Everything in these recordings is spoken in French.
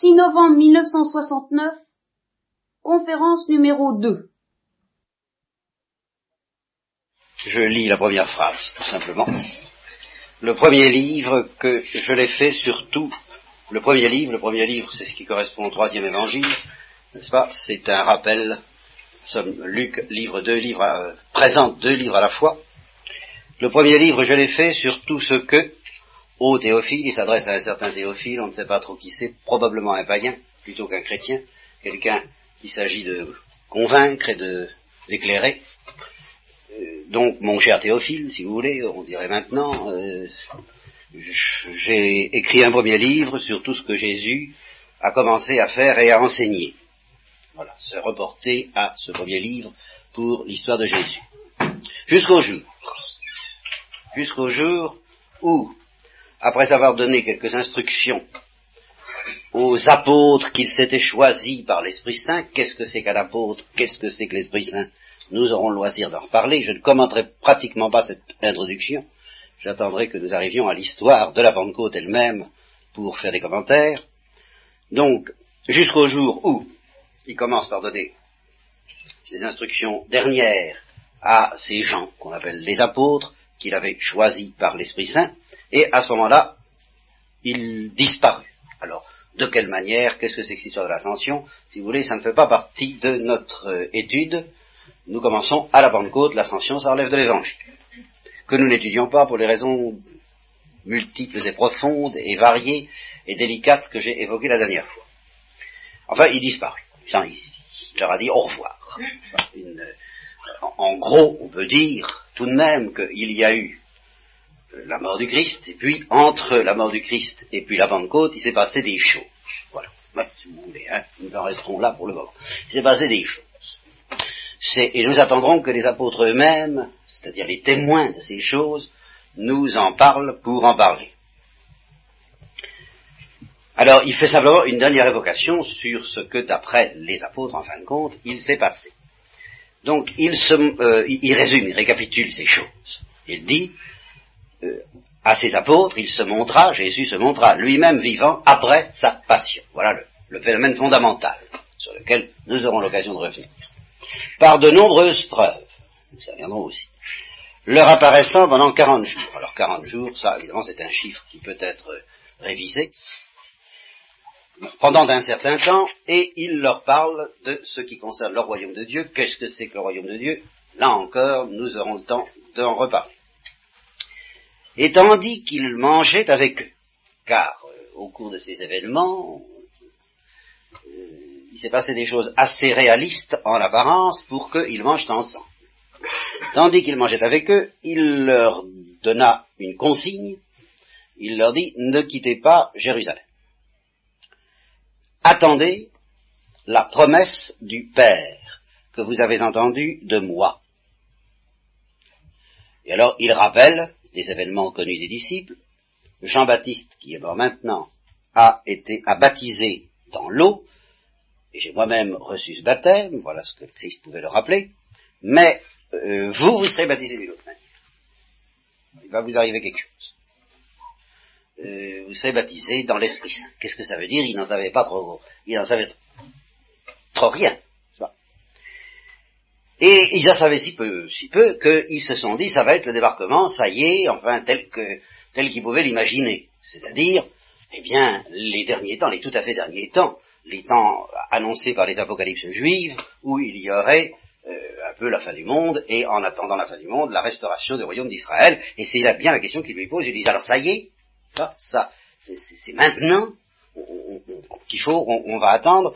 6 novembre 1969, conférence numéro 2. Je lis la première phrase, tout simplement. Le premier livre que je l'ai fait surtout, le premier livre, le premier livre c'est ce qui correspond au troisième évangile, n'est-ce pas? C'est un rappel, somme, Luc livre deux livres, euh, présente deux livres à la fois. Le premier livre je l'ai fait sur tout ce que, au Théophile, il s'adresse à un certain Théophile, on ne sait pas trop qui c'est, probablement un païen plutôt qu'un chrétien, quelqu'un qu'il s'agit de convaincre et d'éclairer. Euh, donc, mon cher Théophile, si vous voulez, on dirait maintenant, euh, j'ai écrit un premier livre sur tout ce que Jésus a commencé à faire et à enseigner. Voilà, se reporter à ce premier livre pour l'histoire de Jésus. Jusqu'au jour. Jusqu'au jour où, après avoir donné quelques instructions aux apôtres qu'il s'était choisis par l'Esprit Saint, qu'est-ce que c'est qu'un apôtre, qu'est-ce que c'est que l'Esprit Saint, nous aurons le loisir d'en reparler, je ne commenterai pratiquement pas cette introduction, j'attendrai que nous arrivions à l'histoire de la Pentecôte elle-même pour faire des commentaires. Donc, jusqu'au jour où il commence par donner des instructions dernières à ces gens qu'on appelle les apôtres, qu'il avait choisis par l'Esprit Saint, et à ce moment-là, il disparut. Alors, de quelle manière, qu'est-ce que c'est que cette histoire de l'ascension? Si vous voulez, ça ne fait pas partie de notre euh, étude. Nous commençons à la Pentecôte, l'ascension, ça relève de l'Évangile. Que nous n'étudions pas pour les raisons multiples et profondes et variées et délicates que j'ai évoquées la dernière fois. Enfin, il disparut. Il leur a dit au revoir. En gros, on peut dire tout de même qu'il y a eu la mort du Christ, et puis entre la mort du Christ et puis la Pentecôte, il s'est passé des choses. Voilà. si vous voulez, hein, nous en resterons là pour le moment. Il s'est passé des choses. Et nous attendrons que les apôtres eux-mêmes, c'est-à-dire les témoins de ces choses, nous en parlent pour en parler. Alors, il fait simplement une dernière évocation sur ce que, d'après les apôtres, en fin de compte, il s'est passé. Donc, il, se, euh, il résume, il récapitule ces choses. Il dit, euh, à ses apôtres, il se montra, Jésus se montra lui-même vivant après sa passion. Voilà le, phénomène fondamental sur lequel nous aurons l'occasion de revenir. Par de nombreuses preuves, nous y reviendrons aussi, leur apparaissant pendant 40 jours. Alors 40 jours, ça évidemment c'est un chiffre qui peut être révisé pendant un certain temps, et il leur parle de ce qui concerne le royaume de Dieu. Qu'est-ce que c'est que le royaume de Dieu? Là encore, nous aurons le temps d'en reparler et tandis qu'il mangeait avec eux. Car euh, au cours de ces événements, euh, il s'est passé des choses assez réalistes en apparence pour qu'ils mangent ensemble. Tandis qu'il mangeait avec eux, il leur donna une consigne, il leur dit, ne quittez pas Jérusalem. Attendez la promesse du Père que vous avez entendue de moi. Et alors il rappelle des événements connus des disciples, Jean-Baptiste, qui est mort maintenant, a été a baptisé dans l'eau, et j'ai moi-même reçu ce baptême, voilà ce que Christ pouvait le rappeler, mais euh, vous, vous serez baptisé d'une autre manière. Il va vous arriver quelque chose. Euh, vous serez baptisé dans l'Esprit Saint. Qu'est-ce que ça veut dire? Il n'en savait pas trop, il n'en savait trop rien. Et ils en savaient si peu, si peu, qu'ils se sont dit, ça va être le débarquement, ça y est, enfin, tel que, tel qu'ils pouvaient l'imaginer. C'est-à-dire, eh bien, les derniers temps, les tout à fait derniers temps, les temps annoncés par les apocalypses juives, où il y aurait euh, un peu la fin du monde, et en attendant la fin du monde, la restauration du royaume d'Israël. Et c'est là bien la question qu'ils lui posent. Ils disent, alors ça y est, ça, c'est maintenant, qu'il faut, on, va attendre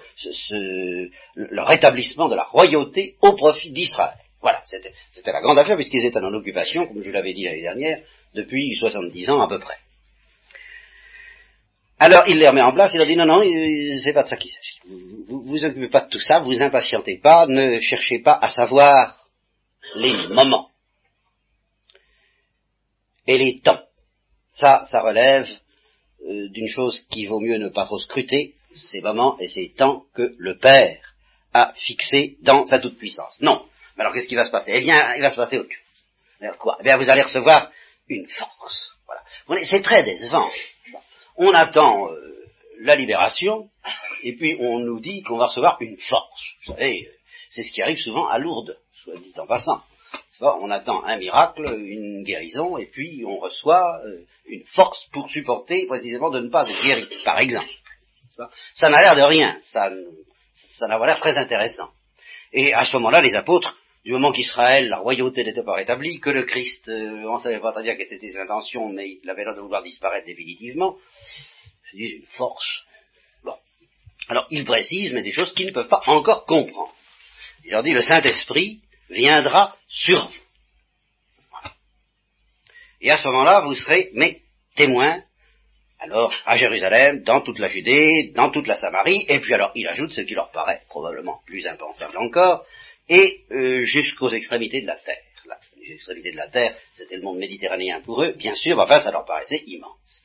le rétablissement de la royauté au profit d'Israël. Voilà, c'était la grande affaire puisqu'ils étaient en occupation, comme je l'avais dit l'année dernière, depuis 70 ans à peu près. Alors il les remet en place, il leur dit non, non, c'est pas de ça qu'il s'agit. Vous vous occupez pas de tout ça, vous impatientez pas, ne cherchez pas à savoir les moments et les temps. Ça, ça relève euh, d'une chose qui vaut mieux ne pas trop scruter, ces moments et ces temps que le Père a fixé dans sa toute-puissance. Non. Alors qu'est-ce qui va se passer? Eh bien, il va se passer autre chose. quoi? Eh bien, vous allez recevoir une force. Voilà. C'est très décevant. On attend euh, la libération, et puis on nous dit qu'on va recevoir une force. Vous savez, c'est ce qui arrive souvent à Lourdes, soit dit en passant. On attend un miracle, une guérison, et puis on reçoit euh, une force pour supporter précisément de ne pas être guéri, par exemple. Ça n'a l'air de rien, ça, ça n'a pas l'air très intéressant. Et à ce moment-là, les apôtres, du moment qu'Israël, la royauté n'était pas rétablie, que le Christ, euh, on ne savait pas très bien quelles étaient ses intentions, mais il avait l'air de vouloir disparaître définitivement, c'est une force. Bon. Alors, il précise, mais des choses qu'ils ne peuvent pas encore comprendre. Il leur dit, le Saint-Esprit viendra sur vous. Et à ce moment-là, vous serez mes témoins, alors à Jérusalem, dans toute la Judée, dans toute la Samarie, et puis alors il ajoute ce qui leur paraît probablement plus impensable encore, et euh, jusqu'aux extrémités de la terre. les extrémités de la terre, c'était le monde méditerranéen pour eux, bien sûr, enfin ça leur paraissait immense.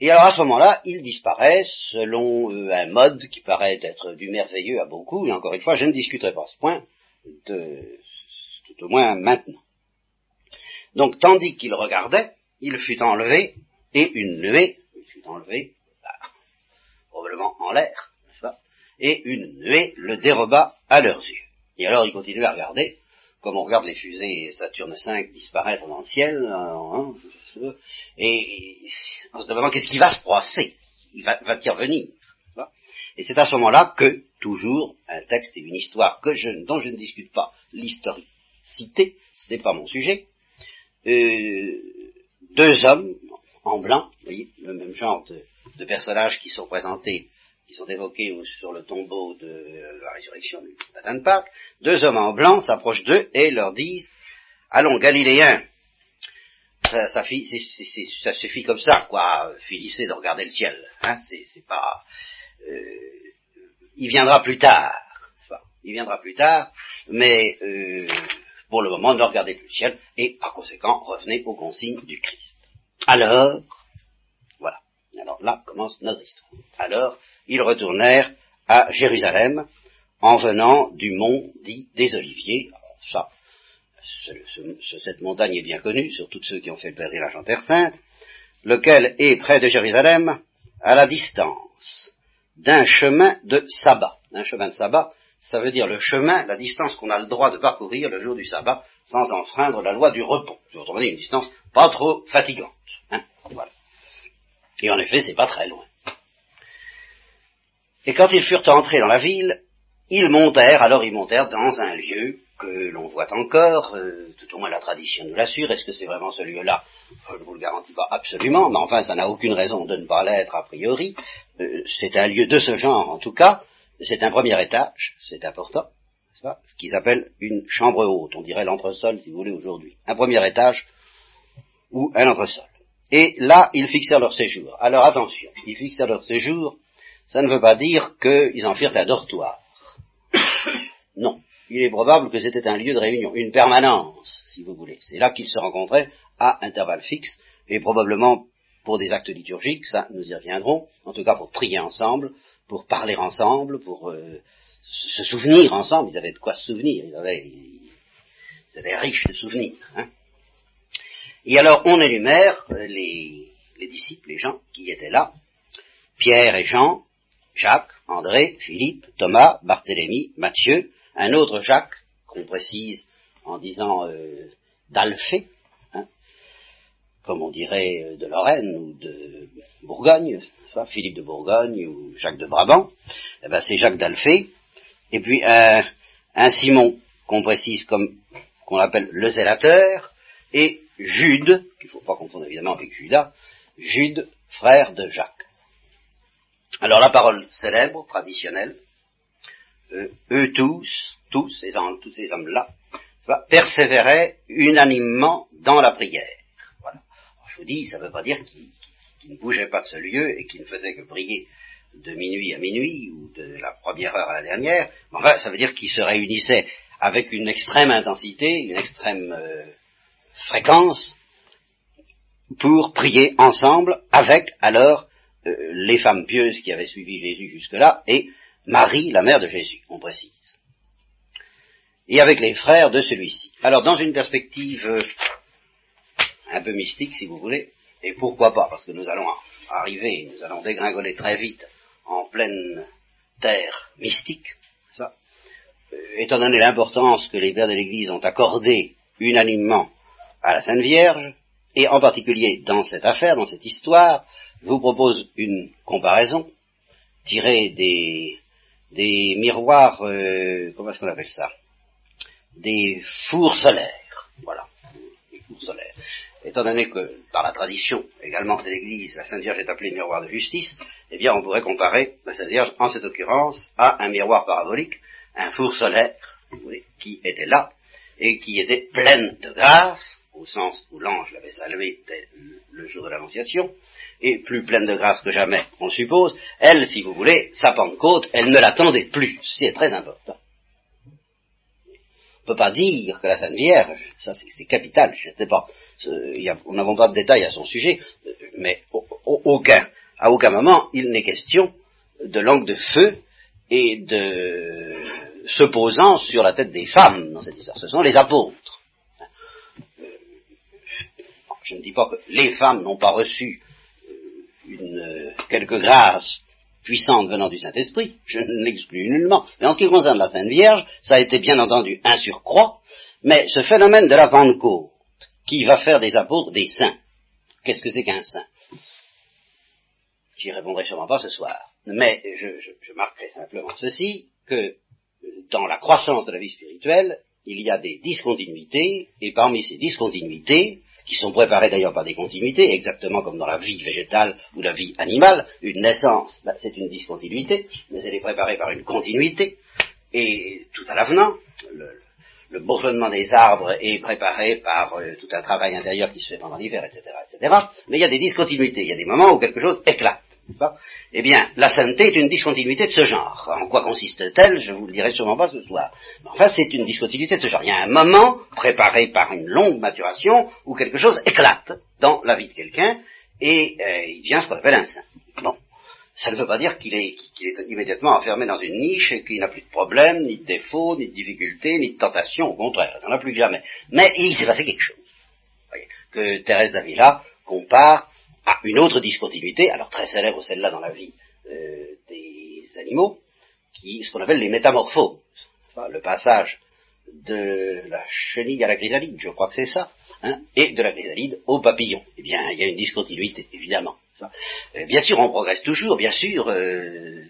Et alors à ce moment-là, ils disparaissent selon euh, un mode qui paraît être du merveilleux à beaucoup, et encore une fois, je ne discuterai pas ce point, de, tout au moins maintenant. Donc, tandis qu'il regardait, il fut enlevé, et une nuée, il fut enlevé, bah, probablement en l'air, n'est-ce pas, et une nuée le déroba à leurs yeux. Et alors il continue à regarder, comme on regarde les fusées Saturne V disparaître dans le ciel, hein, et on se demandant qu'est-ce qui va se passer, il va, va-t-il revenir Et c'est à ce moment-là que, toujours, un texte et une histoire dont je ne discute pas l'historicité, ce n'est pas mon sujet, euh, deux hommes en blanc, vous voyez, le même genre de, personnages qui sont présentés qui sont évoqués sur le tombeau de la résurrection du matin de Pâques, deux hommes en blanc s'approchent d'eux et leur disent Allons, Galiléens, ça, ça, suffit comme ça, quoi, finissez de regarder le ciel. Hein, c'est pas. Euh, il viendra plus tard. Il viendra plus tard, mais euh, pour le moment, ne regardez plus le ciel et par conséquent, revenez aux consignes du Christ. Alors, voilà. Alors là commence notre histoire. Alors, ils retournèrent à Jérusalem en venant du mont dit des Oliviers. ça, cette montagne est bien connue sur tous ceux qui ont fait le pèlerinage en Terre Sainte, lequel est près de Jérusalem à la distance d'un chemin de sabbat. Un chemin de sabbat, ça veut dire le chemin, la distance qu'on a le droit de parcourir le jour du sabbat sans enfreindre la loi du repos. Autrement dit, une distance pas trop fatigante. Hein, voilà. Et en effet, c'est pas très loin. Et quand ils furent entrés dans la ville, ils montèrent, alors ils montèrent dans un lieu que l'on voit encore, euh, tout au moins la tradition nous l'assure, est-ce que c'est vraiment ce lieu-là? Je ne vous le garantis pas absolument, mais enfin ça n'a aucune raison de ne pas l'être a priori. Euh, c'est un lieu de ce genre en tout cas, c'est un premier étage, c'est important, pas? Ce qu'ils appellent une chambre haute, on dirait l'entresol si vous voulez aujourd'hui. Un premier étage ou un entresol. Et là, ils fixèrent leur séjour. Alors attention, ils fixèrent leur séjour ça ne veut pas dire qu'ils en firent un dortoir. non. Il est probable que c'était un lieu de réunion, une permanence, si vous voulez. C'est là qu'ils se rencontraient à intervalles fixes, et probablement pour des actes liturgiques, ça nous y reviendrons, en tout cas pour prier ensemble, pour parler ensemble, pour euh, se souvenir ensemble, ils avaient de quoi se souvenir, ils avaient, ils étaient riches de souvenirs. Hein. Et alors on énumère les, les disciples, les gens qui étaient là, Pierre et Jean, Jacques, André, Philippe, Thomas, Barthélemy, Matthieu, un autre Jacques, qu'on précise en disant euh, d'Alphée, hein, comme on dirait euh, de Lorraine ou de Bourgogne, soit Philippe de Bourgogne ou Jacques de Brabant, eh ben c'est Jacques d'Alphée, et puis un, un Simon qu'on précise comme qu'on appelle le zélateur, et Jude, qu'il ne faut pas confondre évidemment avec Judas, Jude, frère de Jacques. Alors la parole célèbre, traditionnelle, euh, eux tous, tous ces, tous ces hommes-là, persévéraient unanimement dans la prière. Voilà. je vous dis, ça ne veut pas dire qu'ils ne bougeaient pas de ce lieu et qu'ils ne faisaient que prier de minuit à minuit ou de la première heure à la dernière. Mais enfin, ça veut dire qu'ils se réunissaient avec une extrême intensité, une extrême euh, fréquence pour prier ensemble avec alors euh, les femmes pieuses qui avaient suivi Jésus jusque-là, et Marie, la mère de Jésus, on précise. Et avec les frères de celui-ci. Alors, dans une perspective euh, un peu mystique, si vous voulez, et pourquoi pas, parce que nous allons arriver, nous allons dégringoler très vite en pleine terre mystique, euh, étant donné l'importance que les pères de l'Église ont accordée unanimement à la Sainte Vierge, et en particulier dans cette affaire, dans cette histoire, je vous propose une comparaison tirée des, des miroirs, euh, comment est-ce qu'on appelle ça? Des fours solaires, voilà, des fours solaires. Étant donné que, par la tradition également de l'Église, la Sainte Vierge est appelée miroir de justice, eh bien on pourrait comparer la Sainte Vierge, en cette occurrence, à un miroir parabolique, un four solaire, qui était là, et qui était pleine de grâce, au sens où l'ange l'avait salué le jour de l'Annonciation, et plus pleine de grâce que jamais, on suppose, elle, si vous voulez, sa Pentecôte, elle ne l'attendait plus. C'est très important. On ne peut pas dire que la Sainte Vierge, ça c'est capital, je ne sais pas, nous n'avons pas de détails à son sujet, mais aucun, à aucun moment il n'est question de langue de feu et de se posant sur la tête des femmes dans cette histoire. Ce sont les apôtres. Je ne dis pas que les femmes n'ont pas reçu une, quelque grâce puissante venant du Saint-Esprit, je ne l'exclus nullement. Mais en ce qui concerne la Sainte Vierge, ça a été bien entendu un surcroît, mais ce phénomène de la Pentecôte, qui va faire des apôtres des saints, qu'est-ce que c'est qu'un saint? J'y répondrai sûrement pas ce soir. Mais je, marquerai simplement ceci, que dans la croissance de la vie spirituelle, il y a des discontinuités, et parmi ces discontinuités, qui sont préparées d'ailleurs par des continuités, exactement comme dans la vie végétale ou la vie animale, une naissance, ben, c'est une discontinuité, mais elle est préparée par une continuité, et tout à l'avenant, le, le bourgeonnement des arbres est préparé par euh, tout un travail intérieur qui se fait pendant l'hiver, etc., etc. Mais il y a des discontinuités, il y a des moments où quelque chose éclate. Eh bien, la sainteté est une discontinuité de ce genre. En quoi consiste-t-elle? Je vous le dirai sûrement pas ce soir. Mais enfin, c'est une discontinuité de ce genre. Il y a un moment, préparé par une longue maturation, où quelque chose éclate dans la vie de quelqu'un, et euh, il devient ce qu'on appelle un saint. Bon. Ça ne veut pas dire qu'il est, immédiatement enfermé dans une niche et qu'il n'a plus de problèmes, ni de défauts, ni de difficultés, ni de tentations, au contraire, il n'en a plus que jamais. Mais il s'est passé quelque chose. Voyez, que Thérèse d'Avila compare à une autre discontinuité, alors très célèbre celle-là dans la vie euh, des animaux, qui ce qu'on appelle les métamorphoses. Enfin, le passage de la chenille à la chrysalide, je crois que c'est ça, hein, et de la chrysalide au papillon. Eh bien, il y a une discontinuité, évidemment. Euh, bien sûr, on progresse toujours, bien sûr, euh,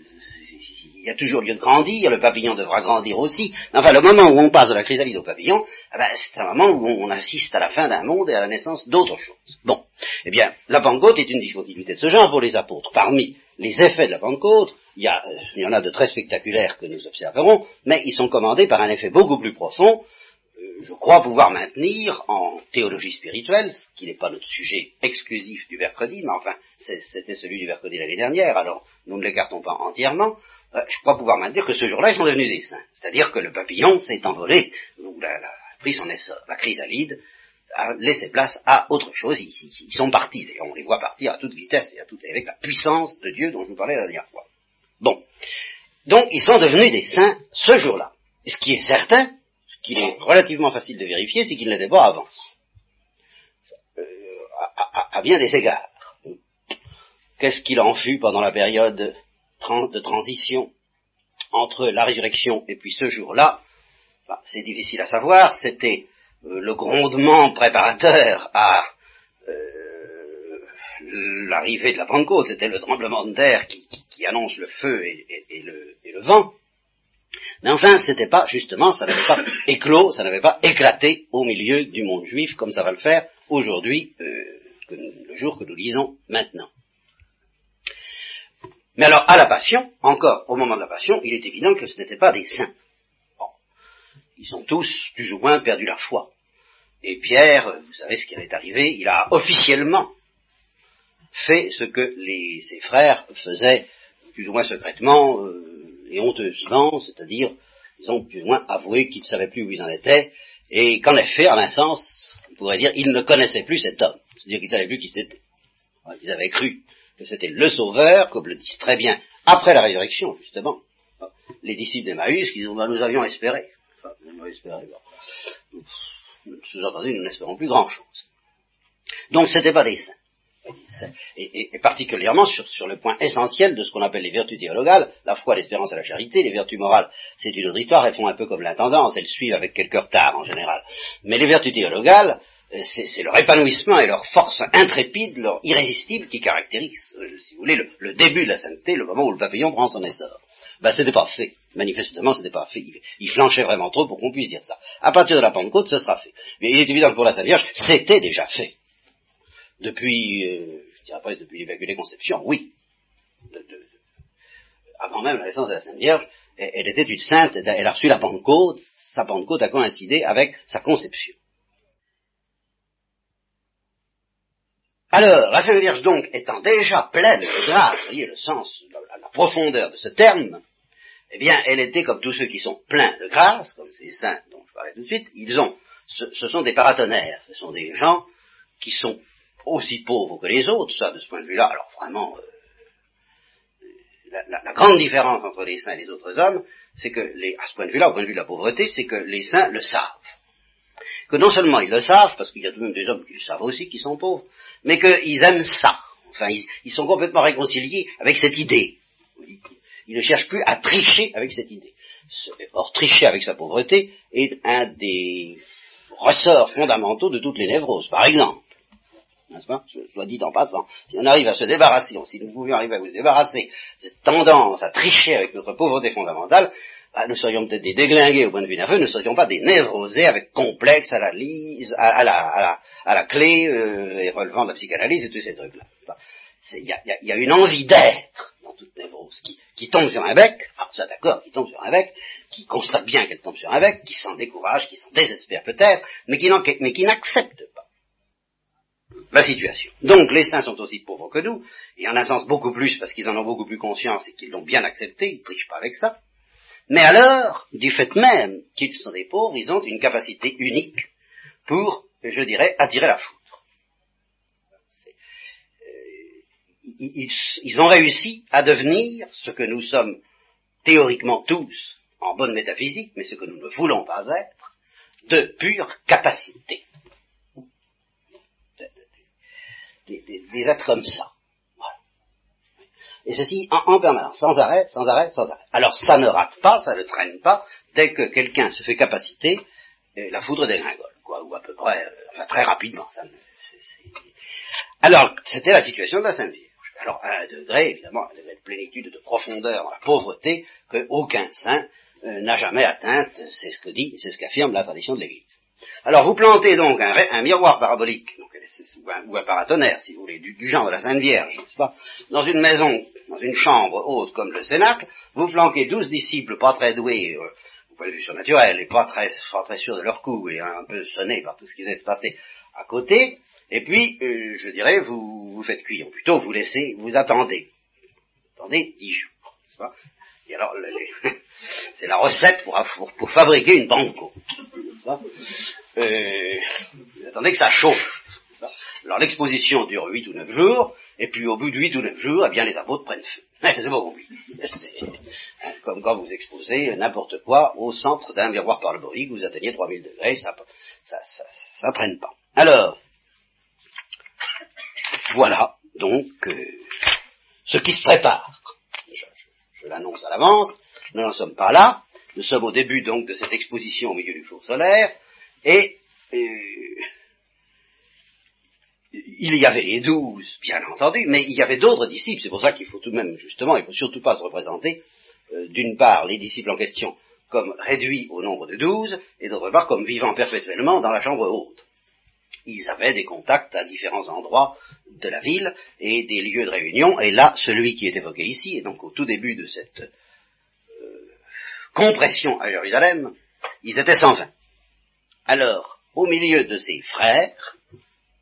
il y a toujours lieu de grandir, le papillon devra grandir aussi. Enfin, le moment où on passe de la chrysalide au papillon, eh ben, c'est un moment où on assiste à la fin d'un monde et à la naissance d'autre chose. Bon, eh bien, la Pentecôte est une discontinuité de ce genre pour les apôtres. Parmi les effets de la Pentecôte, il y, il y en a de très spectaculaires que nous observerons, mais ils sont commandés par un effet beaucoup plus profond, je crois pouvoir maintenir en théologie spirituelle, ce qui n'est pas notre sujet exclusif du mercredi, mais enfin c'était celui du mercredi l'année dernière, alors nous ne l'écartons pas entièrement, euh, je crois pouvoir maintenir que ce jour-là ils sont devenus des saints. C'est-à-dire que le papillon s'est envolé, ou a pris son essor, la chrysalide a laissé place à autre chose, ils, ils, sont partis, et on les voit partir à toute vitesse et à toute, avec la puissance de Dieu dont je vous parlais la dernière fois. Bon. Donc ils sont devenus des saints ce jour-là. Ce qui est certain, qu'il est relativement facile de vérifier, c'est qu'il n'était pas avant. Euh, à, bien des égards. Qu'est-ce qu'il en fut pendant la période de transition entre la résurrection et puis ce jour-là? Bah, C'est difficile à savoir. C'était le grondement préparateur à euh, l'arrivée de la Pentecôte. C'était le tremblement de terre qui, annonce le feu et le vent. Mais enfin, c'était pas, justement, ça n'avait pas éclos, ça n'avait pas éclaté au milieu du monde juif comme ça va le faire aujourd'hui, euh, le jour que nous lisons maintenant. Mais alors, à la passion, encore au moment de la passion, il est évident que ce n'était pas des saints. Ils ont tous, plus ou moins, perdu la foi. Et Pierre, vous savez ce qui est arrivé, il a officiellement fait ce que les, ses frères faisaient plus ou moins secrètement, euh, et honteusement, c'est-à-dire, ils ont plus ou moins avoué qu'ils ne savaient plus où ils en étaient, et qu'en effet, en un sens, on pourrait dire, ils ne connaissaient plus cet homme, c'est-à-dire qu'ils ne savaient plus qui c'était. Ils avaient cru que c'était le Sauveur, comme le disent très bien, après la résurrection, justement, les disciples d'Emmaüs, qui nous avions espéré. Enfin. Sous-entendu, nous n'espérons plus grand-chose. Donc, ce n'était pas des saints. Et, particulièrement sur, le point essentiel de ce qu'on appelle les vertus théologales, la foi, l'espérance et la charité, les vertus morales, c'est une autre histoire, elles font un peu comme l'intendance, elles suivent avec quelques retards en général. Mais les vertus théologales, euh, c'est leur épanouissement et leur force intrépide, leur irrésistible qui caractérise, euh, si vous voulez, le, début de la sainteté, le moment où le papillon prend son essor. Ben, c'était pas fait. Manifestement, c'était pas fait. Il, flanchait vraiment trop pour qu'on puisse dire ça. À partir de la Pentecôte, ce sera fait. Mais il est évident que pour la Sainte Vierge, c'était déjà fait. Depuis, euh, je dirais pas depuis l'Immaculée Conception, oui. avant même la naissance de la Sainte Vierge, elle, était une sainte, elle a reçu la Pentecôte, sa Pentecôte a coïncidé avec sa conception. Alors, la Sainte Vierge donc étant déjà pleine de grâce, voyez le sens, la, profondeur de ce terme, eh bien, elle était comme tous ceux qui sont pleins de grâce, comme ces saints dont je parlais tout de suite, ils ont, ce, sont des paratonnerres, ce sont des gens qui sont aussi pauvres que les autres, ça, de ce point de vue-là, alors vraiment, euh, la, grande différence entre les saints et les autres hommes, c'est que, les, à ce point de vue-là, au point de vue de la pauvreté, c'est que les saints le savent que non seulement ils le savent, parce qu'il y a tout de même des hommes qui le savent aussi, qui sont pauvres, mais qu'ils aiment ça. Enfin, ils, sont complètement réconciliés avec cette idée. Ils, ne cherchent plus à tricher avec cette idée. Or, tricher avec sa pauvreté est un des ressorts fondamentaux de toutes les névroses. Par exemple, n'est-ce pas? Je dit en passant, si on arrive à se débarrasser, si nous pouvions arriver à vous débarrasser de cette tendance à tricher avec notre pauvreté fondamentale, bah, nous serions peut-être des déglingués au point de vue nerveux, nous ne serions pas des névrosés avec complexe à, la, à la, clé euh, et relevant de la psychanalyse et tous ces trucs-là. Il y a, une envie d'être dans toute névrose qui, qui tombe sur un bec, enfin ça d'accord, qui tombe sur un bec, qui constate bien qu'elle tombe sur un bec, qui s'en décourage, qui s'en désespère peut-être, mais qui, n'accepte pas la situation. Donc les saints sont aussi pauvres que nous, et en un sens beaucoup plus parce qu'ils en ont beaucoup plus conscience et qu'ils l'ont bien accepté, ils ne trichent pas avec ça. Mais alors, du fait même qu'ils sont des pauvres, ils ont une capacité unique pour, je dirais, attirer la foudre. Euh, ils, ont réussi à devenir ce que nous sommes théoriquement tous en bonne métaphysique, mais ce que nous ne voulons pas être, de pure capacité. des êtres comme ça. Et ceci en, permanence, sans arrêt, sans arrêt, sans arrêt. Alors ça ne rate pas, ça ne traîne pas, dès que quelqu'un se fait capacité, la foudre dégringole, quoi, ou à peu près, euh, enfin très rapidement. Ça Alors, c'était la situation de la Sainte Vierge. Alors, à un degré, évidemment, de plénitude, de profondeur dans la pauvreté, qu'aucun saint euh, n'a jamais atteinte, c'est ce que dit, c'est ce qu'affirme la tradition de l'Église. Alors vous plantez donc un, miroir parabolique, ou, un, paratonnerre, si vous voulez, du, genre de la Sainte Vierge, n'est-ce pas, dans une maison, dans une chambre haute comme le Cénacle, vous flanquez douze disciples pas très doués, euh, point de vue surnaturel, et pas très, pas très sûrs de leur coup, et un peu sonnés par tout ce qui venait se passer à côté, et puis, euh, je dirais, vous, vous faites cuire, ou plutôt vous laissez, vous attendez. Attendez dix jours, n'est-ce pas? Et alors, c'est la recette pour, pour, fabriquer une banco. Euh, attendez que ça chauffe. Alors l'exposition dure 8 ou 9 jours, et puis au bout de 8 ou 9 jours, eh bien les apôtres prennent feu. c'est pas compliqué. Hein, comme quand vous exposez n'importe quoi au centre d'un miroir parabolique, vous atteignez 3000 degrés, ça, ça, ça, ça traîne pas. Alors, voilà donc euh, ce qui se prépare. Je l'annonce à l'avance, nous n'en sommes pas là, nous sommes au début donc de cette exposition au milieu du four solaire, et euh, il y avait les douze, bien entendu, mais il y avait d'autres disciples, c'est pour ça qu'il faut tout de même, justement, il ne faut surtout pas se représenter, euh, d'une part, les disciples en question comme réduits au nombre de douze, et d'autre part comme vivant perpétuellement dans la chambre haute ils avaient des contacts à différents endroits de la ville et des lieux de réunion. Et là, celui qui est évoqué ici, et donc au tout début de cette euh, compression à Jérusalem, ils étaient 120. Alors, au milieu de ses frères,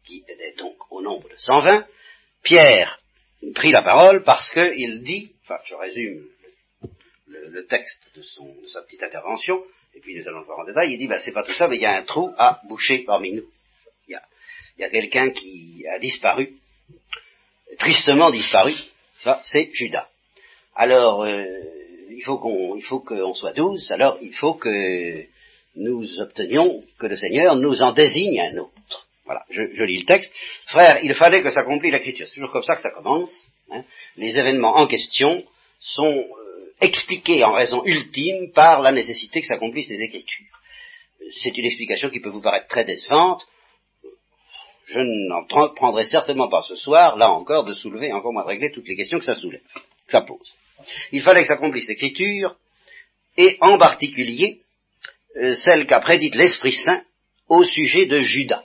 qui étaient donc au nombre de 120, Pierre prit la parole parce qu'il dit, enfin je résume le, texte de, sa petite intervention, et puis nous allons le voir en détail, il dit, ben, c'est pas tout ça, mais il y a un trou à boucher parmi nous il y a quelqu'un qui a disparu, tristement disparu, c'est Judas. Alors, euh, il faut qu'on il faut qu'on soit douze, alors il faut que nous obtenions que le Seigneur nous en désigne un autre. Voilà, je, lis le texte. Frère, il fallait que s'accomplisse l'écriture. C'est toujours comme ça que ça commence. Hein. Les événements en question sont euh, expliqués en raison ultime par la nécessité que s'accomplissent les écritures. C'est une explication qui peut vous paraître très décevante. Je n'en prendrai certainement pas ce soir, là encore, de soulever, encore moins de régler toutes les questions que ça soulève, que ça pose. Il fallait que s'accomplisse l'écriture, et en particulier euh, celle qu'a prédite l'Esprit Saint au sujet de Judas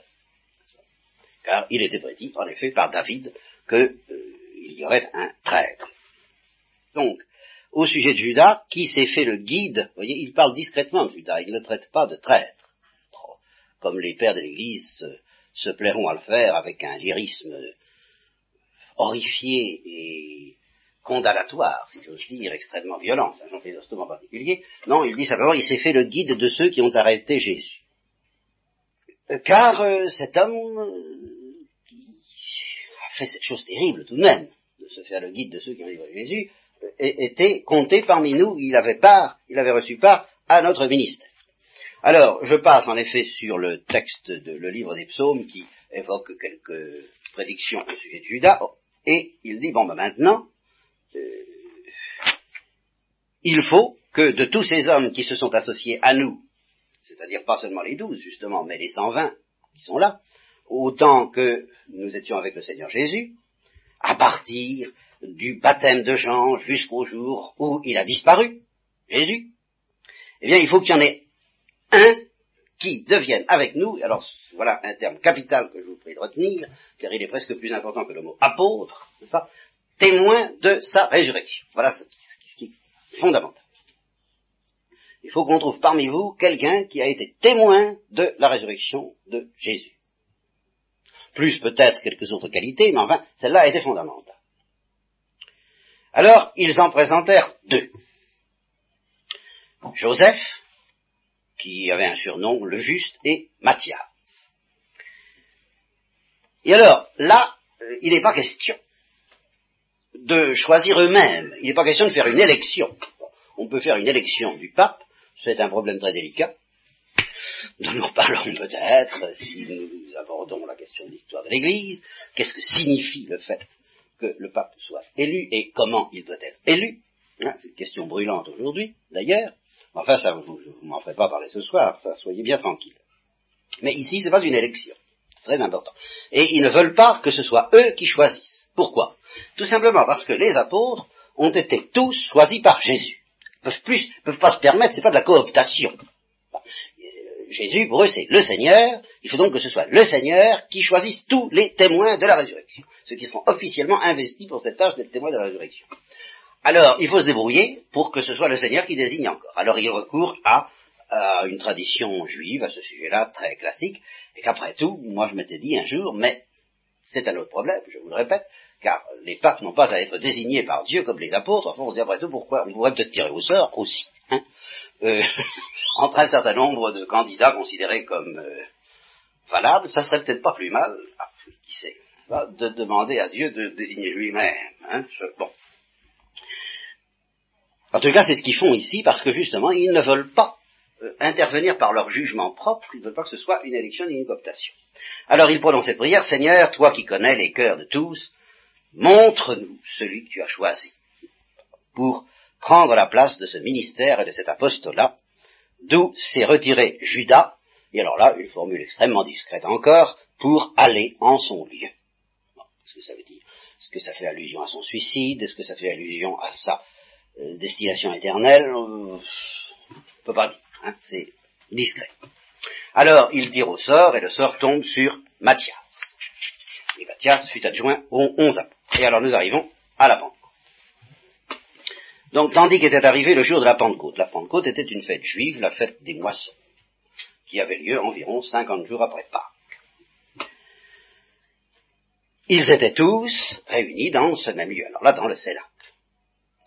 car il était prédit, en effet, par David, qu'il euh, y aurait un traître. Donc, au sujet de Judas, qui s'est fait le guide, vous voyez, il parle discrètement de Judas, il ne traite pas de traître, comme les pères de l'Église se, plairont à le faire avec un lyrisme horrifié et condamnatoire, si j'ose dire, extrêmement violent, Jean en particulier. Non, il dit simplement, il s'est fait le guide de ceux qui ont arrêté Jésus. Euh, car euh, cet homme euh, a fait cette chose terrible tout de même, de se faire le guide de ceux qui ont livré Jésus, était compté parmi nous, il avait part, il avait reçu part à notre ministère. Alors, je passe en effet sur le texte de le livre des psaumes qui évoque quelques prédictions au sujet de Judas, et il dit, bon, ben maintenant, il faut que de tous ces hommes qui se sont associés à nous c'est-à-dire pas seulement les douze, justement, mais les cent vingt qui sont là, autant que nous étions avec le Seigneur Jésus, à partir du baptême de Jean jusqu'au jour où il a disparu, Jésus, eh bien, il faut qu'il y en ait un qui devienne avec nous, alors voilà un terme capital que je vous prie de retenir, car il est presque plus important que le mot apôtre, n'est-ce pas, témoin de sa résurrection. Voilà ce qui est fondamental il faut qu'on trouve parmi vous quelqu'un qui a été témoin de la résurrection de Jésus. Plus peut-être quelques autres qualités, mais enfin, celle-là a été fondamentale. Alors, ils en présentèrent deux. Joseph, qui avait un surnom, le juste, et Matthias. Et alors, là, euh, il n'est pas question de choisir eux-mêmes, il n'est pas question de faire une élection. On peut faire une élection du pape, c'est un problème très délicat, dont nous reparlerons peut-être si nous abordons la question de l'histoire de l'Église. Qu'est-ce que signifie le fait que le pape soit élu et comment il doit être élu? Hein, C'est une question brûlante aujourd'hui, d'ailleurs. Enfin, ça, vous m'en ferez pas parler ce soir, soyez bien tranquille. Mais ici, ce n'est pas une élection. C'est très important. Et ils ne veulent pas que ce soit eux qui choisissent. Pourquoi? Tout simplement parce que les apôtres ont été tous choisis par Jésus peuvent plus, peuvent pas se permettre, c'est pas de la cooptation. Jésus, pour eux, c'est le Seigneur, il faut donc que ce soit le Seigneur qui choisisse tous les témoins de la résurrection, ceux qui seront officiellement investis pour cette tâche d'être témoins de la résurrection. Alors, il faut se débrouiller pour que ce soit le Seigneur qui désigne encore. Alors, il recourt à, à une tradition juive à ce sujet-là, très classique, et qu'après tout, moi je m'étais dit un jour, mais c'est un autre problème, je vous le répète, car les papes n'ont pas à être désignés par Dieu comme les apôtres, enfin on se dit après tout pourquoi, on pourrait peut-être tirer au sort aussi, hein, euh, entre un certain nombre de candidats considérés comme euh, valables, ça serait peut-être pas plus mal, ah, qui sait, de demander à Dieu de désigner lui-même. Hein, bon. En tout cas, c'est ce qu'ils font ici, parce que justement, ils ne veulent pas euh, intervenir par leur jugement propre, ils ne veulent pas que ce soit une élection ni une cooptation. Alors ils prononcent cette prière, Seigneur, toi qui connais les cœurs de tous, montre-nous celui que tu as choisi pour prendre la place de ce ministère et de cet apostolat, d'où s'est retiré Judas, et alors là, une formule extrêmement discrète encore, pour aller en son lieu. Est-ce que ça fait allusion à son suicide? Est-ce que ça fait allusion à sa euh, destination éternelle? On ne peut pas dire, hein, c'est discret. Alors, il tire au sort, et le sort tombe sur Matthias. Et Matthias fut adjoint aux onze apôtres. Et alors nous arrivons à la Pentecôte. Donc, tandis qu'était arrivé le jour de la Pentecôte, la Pentecôte était une fête juive, la fête des moissons, qui avait lieu environ cinquante jours après Pâques. Ils étaient tous réunis dans ce même lieu, alors là, dans le Cénacle,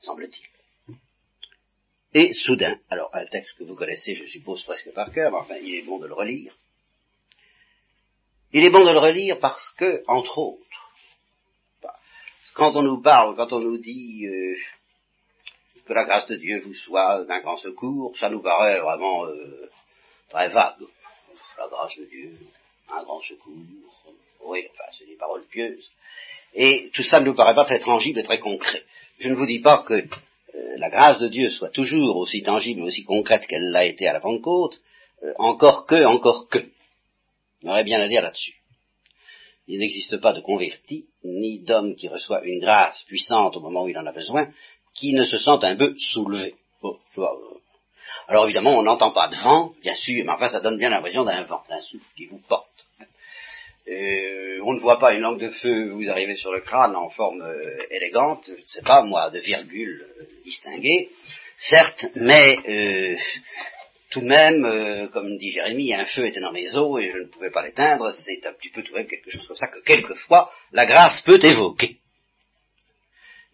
semble-t-il. Et soudain, alors un texte que vous connaissez, je suppose, presque par cœur, mais enfin, il est bon de le relire. Il est bon de le relire parce que, entre autres, quand on nous parle, quand on nous dit euh, que la grâce de Dieu vous soit d'un grand secours, ça nous paraît vraiment euh, très vague. La grâce de Dieu. un grand secours, oui, enfin, c'est des paroles pieuses. Et tout ça ne nous paraît pas très tangible et très concret. Je ne vous dis pas que euh, la grâce de Dieu soit toujours aussi tangible et aussi concrète qu'elle l'a été à la Pentecôte, euh, encore que, encore que. On aurait bien à dire là-dessus. Il n'existe pas de converti, ni d'homme qui reçoit une grâce puissante au moment où il en a besoin, qui ne se sente un peu soulevé. alors évidemment, on n'entend pas de vent, bien sûr, mais enfin ça donne bien l'impression d'un vent, d'un souffle qui vous porte. Euh, on ne voit pas une langue de feu vous arrivez sur le crâne en forme euh, élégante, je ne sais pas moi, de virgule euh, distinguée, certes, mais tout de même, comme dit Jérémie, un feu était dans mes os et je ne pouvais pas l'éteindre, c'est un petit peu tout de même quelque chose comme ça que quelquefois la grâce peut évoquer.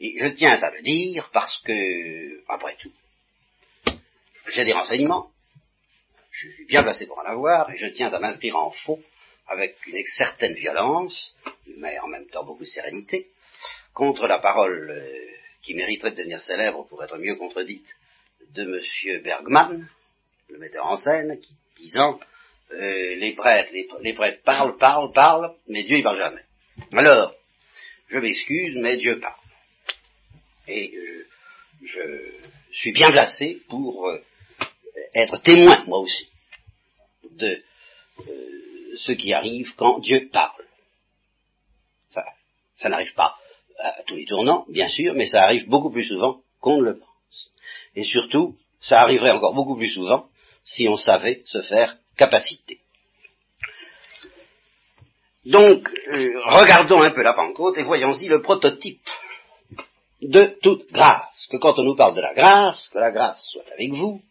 Et je tiens à le dire parce que, après tout, j'ai des renseignements, je suis bien placé pour en avoir, et je tiens à m'inscrire en faux avec une certaine violence, mais en même temps beaucoup de sérénité, contre la parole euh, qui mériterait de devenir célèbre pour être mieux contredite de M. Bergman, le metteur en scène, qui disant euh, les prêtres, les, prêtres parlent, parlent, parlent, mais Dieu il parle jamais. Alors, je m'excuse, mais Dieu parle. Et euh, je suis bien placé pour être témoin, moi aussi, de ce qui arrive quand Dieu parle. Ça, n'arrive pas à tous les tournants, bien sûr, mais ça arrive beaucoup plus souvent qu'on ne le pense. Et surtout, ça arriverait encore beaucoup plus souvent si on savait se faire capacité. Donc, euh, regardons un peu la Pentecôte et voyons-y le prototype de toute grâce. Que quand on nous parle de la grâce, que la grâce soit avec vous,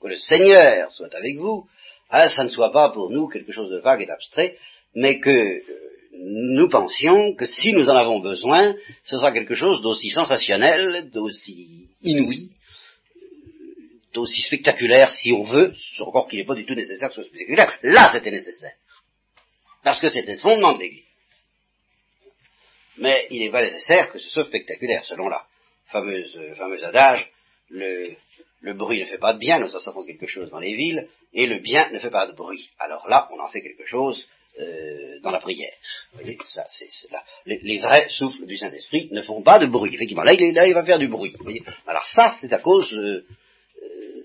que le Seigneur soit avec vous, ah, ça ne soit pas pour nous quelque chose de vague et d'abstrait, mais que euh, nous pensions que si nous en avons besoin, ce sera quelque chose d'aussi sensationnel, d'aussi inouï, d'aussi spectaculaire si on veut, encore qu'il n'est pas du tout nécessaire que ce soit spectaculaire. Là, c'était nécessaire. Parce que c'était le fondement de l'Église. Mais il n'est pas nécessaire que ce soit spectaculaire, selon la fameuse, fameuse adage, le, le bruit ne fait pas de bien, nous en quelque chose dans les villes, et le bien ne fait pas de bruit. Alors là, on en sait quelque chose euh, dans la prière. Vous voyez, ça, c'est Les, vrais souffles du Saint-Esprit ne font pas de bruit. Effectivement, là, il, va faire du bruit. Alors ça, c'est à cause euh, euh,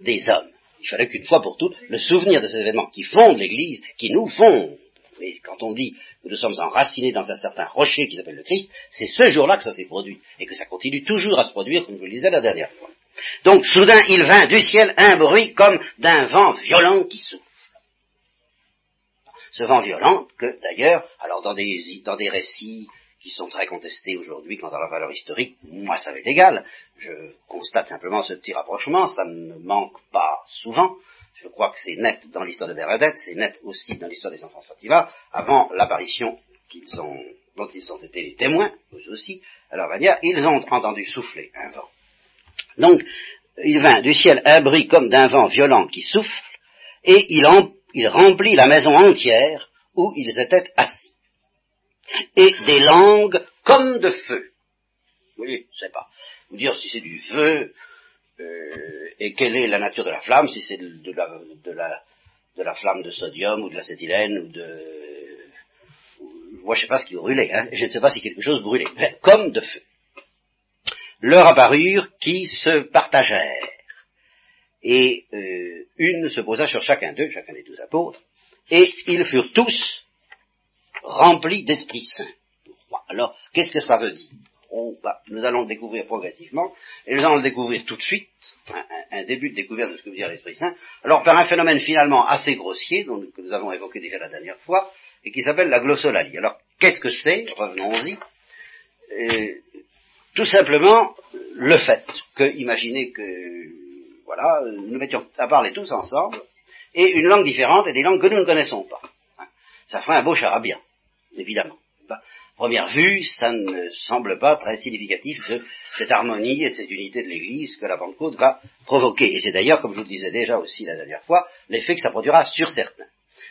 des hommes. Il fallait qu'une fois pour toutes, le souvenir de ces événements qui fondent l'Église, qui nous fondent, et quand on dit que nous sommes enracinés dans un certain rocher qui s'appelle le Christ, c'est ce jour-là que ça s'est produit, et que ça continue toujours à se produire, comme je le disais la dernière fois. Donc soudain il vint du ciel un bruit comme d'un vent violent qui souffle. Ce vent violent que d'ailleurs, alors dans des, récits qui sont très contestés aujourd'hui quant à la valeur historique, moi ça m'est égal. Je constate simplement ce petit rapprochement, ça ne manque pas souvent. Je crois que c'est net dans l'histoire de Bernadette, c'est net aussi dans l'histoire des enfants Fatima, avant l'apparition dont ils ont été les témoins, eux aussi, à leur manière, ils ont entendu souffler un vent. Donc, il vint du ciel un bruit comme d'un vent violent qui souffle, et il, remplit la maison entière où ils étaient assis. Et des langues comme de feu. Oui, je sais pas. Vous dire si c'est du feu, euh, et quelle est la nature de la flamme, si c'est de, la, flamme de sodium ou de l'acétylène ou de... Moi, je ne sais pas ce qui brûlait, hein. je ne sais pas si quelque chose brûlait, comme de feu leur apparurent qui se partagèrent. Et euh, une se posa sur chacun d'eux, chacun des douze apôtres, et ils furent tous remplis d'Esprit Saint. Alors, qu'est-ce que ça veut dire? Bah, Nous allons le découvrir progressivement, et nous allons le découvrir tout de suite, un, début de découverte de ce que veut dire l'Esprit Saint, alors par un phénomène finalement assez grossier, dont, que nous avons évoqué déjà la dernière fois, et qui s'appelle la glossolalie. Alors, qu'est-ce que c'est? Revenons-y. Euh, tout simplement le fait que, imaginez que, voilà, nous mettions à parler tous ensemble, et une langue différente et des langues que nous ne connaissons pas. Hein. Ça ferait un beau charabia, évidemment. Première vue, ça ne semble pas très significatif de cette harmonie et de cette unité de l'Église que la Pentecôte va provoquer. Et c'est d'ailleurs, comme je vous le disais déjà aussi la dernière fois, l'effet que ça produira sur certains.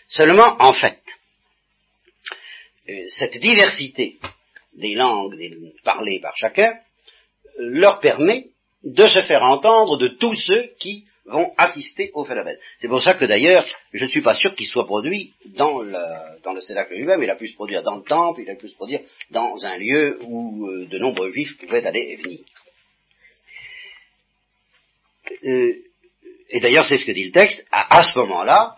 Seulement, en fait, euh, cette diversité des langues parlées par chacun, leur permet de se faire entendre de tous ceux qui vont assister au phénomène. C'est pour ça que d'ailleurs, je ne suis pas sûr qu'il soit produit dans le, dans le Cénacle lui-même, il a pu se produire dans le temple, il a pu se produire dans un lieu où euh, de nombreux juifs pouvaient aller et venir. Euh, et d'ailleurs, c'est ce que dit le texte, à ce moment-là,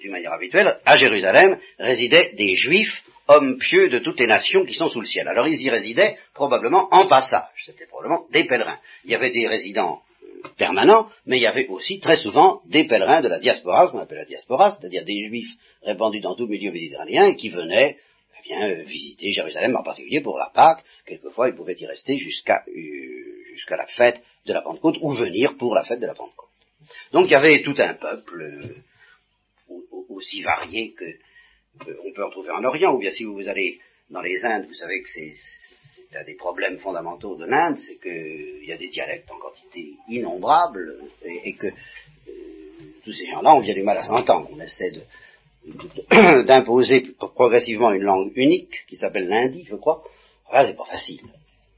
d'une manière habituelle, à Jérusalem résidaient des juifs, hommes pieux de toutes les nations qui sont sous le ciel. Alors ils y résidaient probablement en passage, c'était probablement des pèlerins. Il y avait des résidents euh, permanents, mais il y avait aussi très souvent des pèlerins de la diaspora, ce qu'on appelle la diaspora, c'est-à-dire des juifs répandus dans tout le milieu méditerranéen qui venaient eh bien, euh, visiter Jérusalem en particulier pour la Pâque. Quelquefois, ils pouvaient y rester jusqu'à euh, jusqu'à la fête de la Pentecôte ou venir pour la fête de la Pentecôte. Donc il y avait tout un peuple aussi varié que on peut en trouver en Orient, ou bien si vous allez dans les Indes, vous savez que c'est un des problèmes fondamentaux de l'Inde, c'est qu'il y a des dialectes en quantité innombrable, et, que euh, tous ces gens-là, on vient du mal à s'entendre. On essaie d'imposer progressivement une langue unique, qui s'appelle l'indi, je crois. Enfin, c'est pas facile.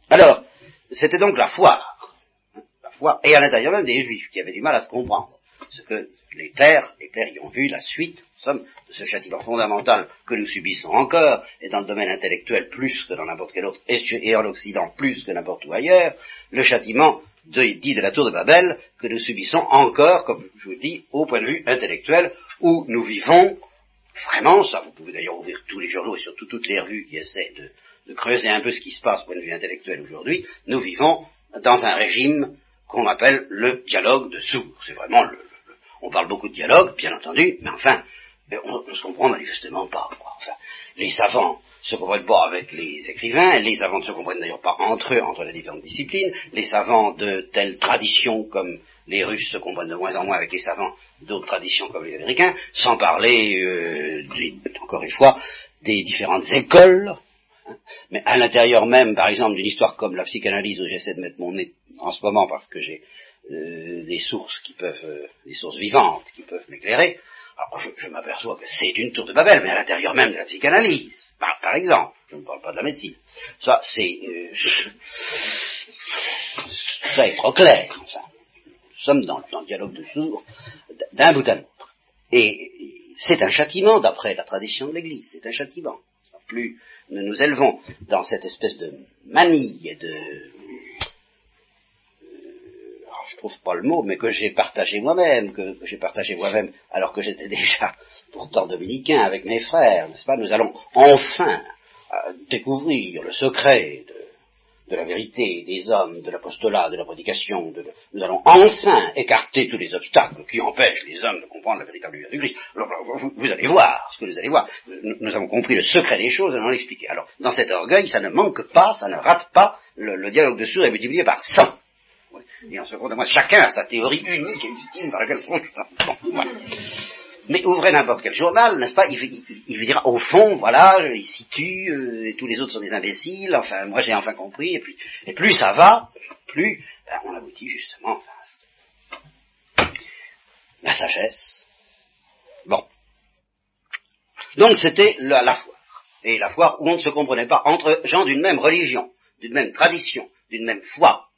Alors, c'était donc la foire. La foire, et à l'intérieur même des juifs, qui avaient du mal à se comprendre. Ce que les pères, les pères y ont vu la suite, somme, de ce châtiment fondamental que nous subissons encore, et dans le domaine intellectuel plus que dans n'importe quel autre, et en Occident plus que n'importe où ailleurs, le châtiment de, dit de la tour de Babel que nous subissons encore, comme je vous dis, au point de vue intellectuel, où nous vivons vraiment, ça vous pouvez d'ailleurs ouvrir tous les journaux et surtout toutes les revues qui essaient de, creuser un peu ce qui se passe au point de vue intellectuel aujourd'hui, nous vivons dans un régime qu'on appelle le dialogue de sourds. C'est vraiment le, on parle beaucoup de dialogue, bien entendu, mais enfin, on ne se comprend manifestement pas. Enfin, les savants se comprennent pas avec les écrivains, les savants ne se comprennent d'ailleurs pas entre eux, entre les différentes disciplines, les savants de telles traditions comme les Russes se comprennent de moins en moins avec les savants d'autres traditions comme les Américains, sans parler, euh, encore une fois, des différentes écoles, hein. mais à l'intérieur même, par exemple, d'une histoire comme la psychanalyse, où j'essaie de mettre mon nez en ce moment parce que j'ai euh, des sources qui peuvent, euh, des sources vivantes qui peuvent m'éclairer, alors je, m'aperçois que c'est une tour de Babel, mais à l'intérieur même de la psychanalyse, par, exemple, je ne parle pas de la médecine. Ça, c'est, euh, ça est trop clair, enfin. Nous sommes dans, dans le dialogue de sourds d'un bout à l'autre. Et c'est un châtiment d'après la tradition de l'Église, c'est un châtiment. Plus nous nous élevons dans cette espèce de manie et de je trouve pas le mot, mais que j'ai partagé moi-même, que, j'ai partagé moi-même alors que j'étais déjà pourtant dominicain avec mes frères, n'est-ce pas? Nous allons enfin euh, découvrir le secret de, la vérité des hommes, de l'apostolat, de la prédication. De, nous allons enfin écarter tous les obstacles qui empêchent les hommes de comprendre la véritable lumière du Christ. Alors, vous, allez voir ce que vous allez voir. Nous, avons compris le secret des choses, allons l'expliquer. Alors, dans cet orgueil, ça ne manque pas, ça ne rate pas. Le, dialogue de sourds est multiplié par 100. Et en seconde, moi, chacun a sa théorie unique et ultime par laquelle Mais ouvrez n'importe quel journal, n'est-ce pas? Il, vous dira, au fond, voilà, il situe, euh, et tous les autres sont des imbéciles, enfin, moi j'ai enfin compris, et, et plus ça va, plus ben, on aboutit justement enfin, la sagesse. Bon. Donc c'était la, la foire. Et la foire où on ne se comprenait pas entre gens d'une même religion, d'une même tradition, d'une même foi,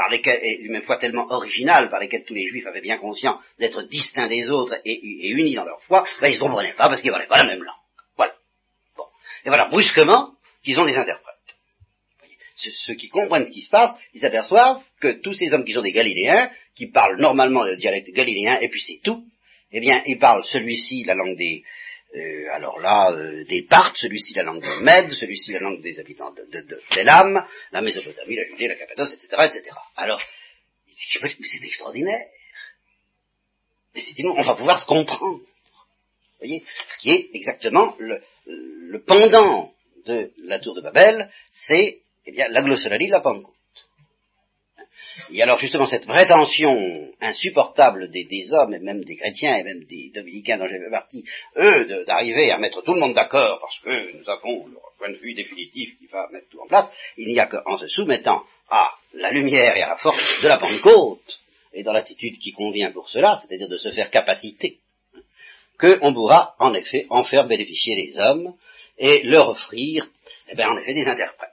par lesquels, et même fois tellement originales, par lesquelles tous les juifs avaient bien conscience d'être distincts des autres et, unis dans leur foi, ben, ils ne se comprenaient pas parce qu'ils ne parlaient pas la même langue. Voilà. Bon. Et voilà, brusquement, qu'ils ont des interprètes. Ceux qui comprennent ce qui se passe, ils s'aperçoivent que tous ces hommes qui sont des Galiléens, qui parlent normalement le dialecte galiléen, et puis c'est tout, eh bien, ils parlent celui-ci la langue des, euh, alors là, euh, des Parthes, celui-ci la langue des Mèdes, celui-ci la langue des habitants de, de, de la Mésopotamie, la Judée, la Cappadoce, etc., etc. Alors, c'est extraordinaire. C'est on va pouvoir se comprendre. Voyez Ce qui est exactement le, le pendant de la tour de Babel, c'est eh bien la glossolalie de la Pentecôte. Et alors justement cette vraie tension insupportable des, hommes, et même des chrétiens, et même des dominicains dont j'ai fait partie, eux, d'arriver à mettre tout le monde d'accord, parce que nous avons le point de vue définitif qui va mettre tout en place, il n'y a qu'en se soumettant à la lumière et à la force de la Pentecôte, et dans l'attitude qui convient pour cela, c'est-à-dire de se faire capacité, qu'on pourra en effet en faire bénéficier les hommes et leur offrir, eh bien, en effet, des interprètes.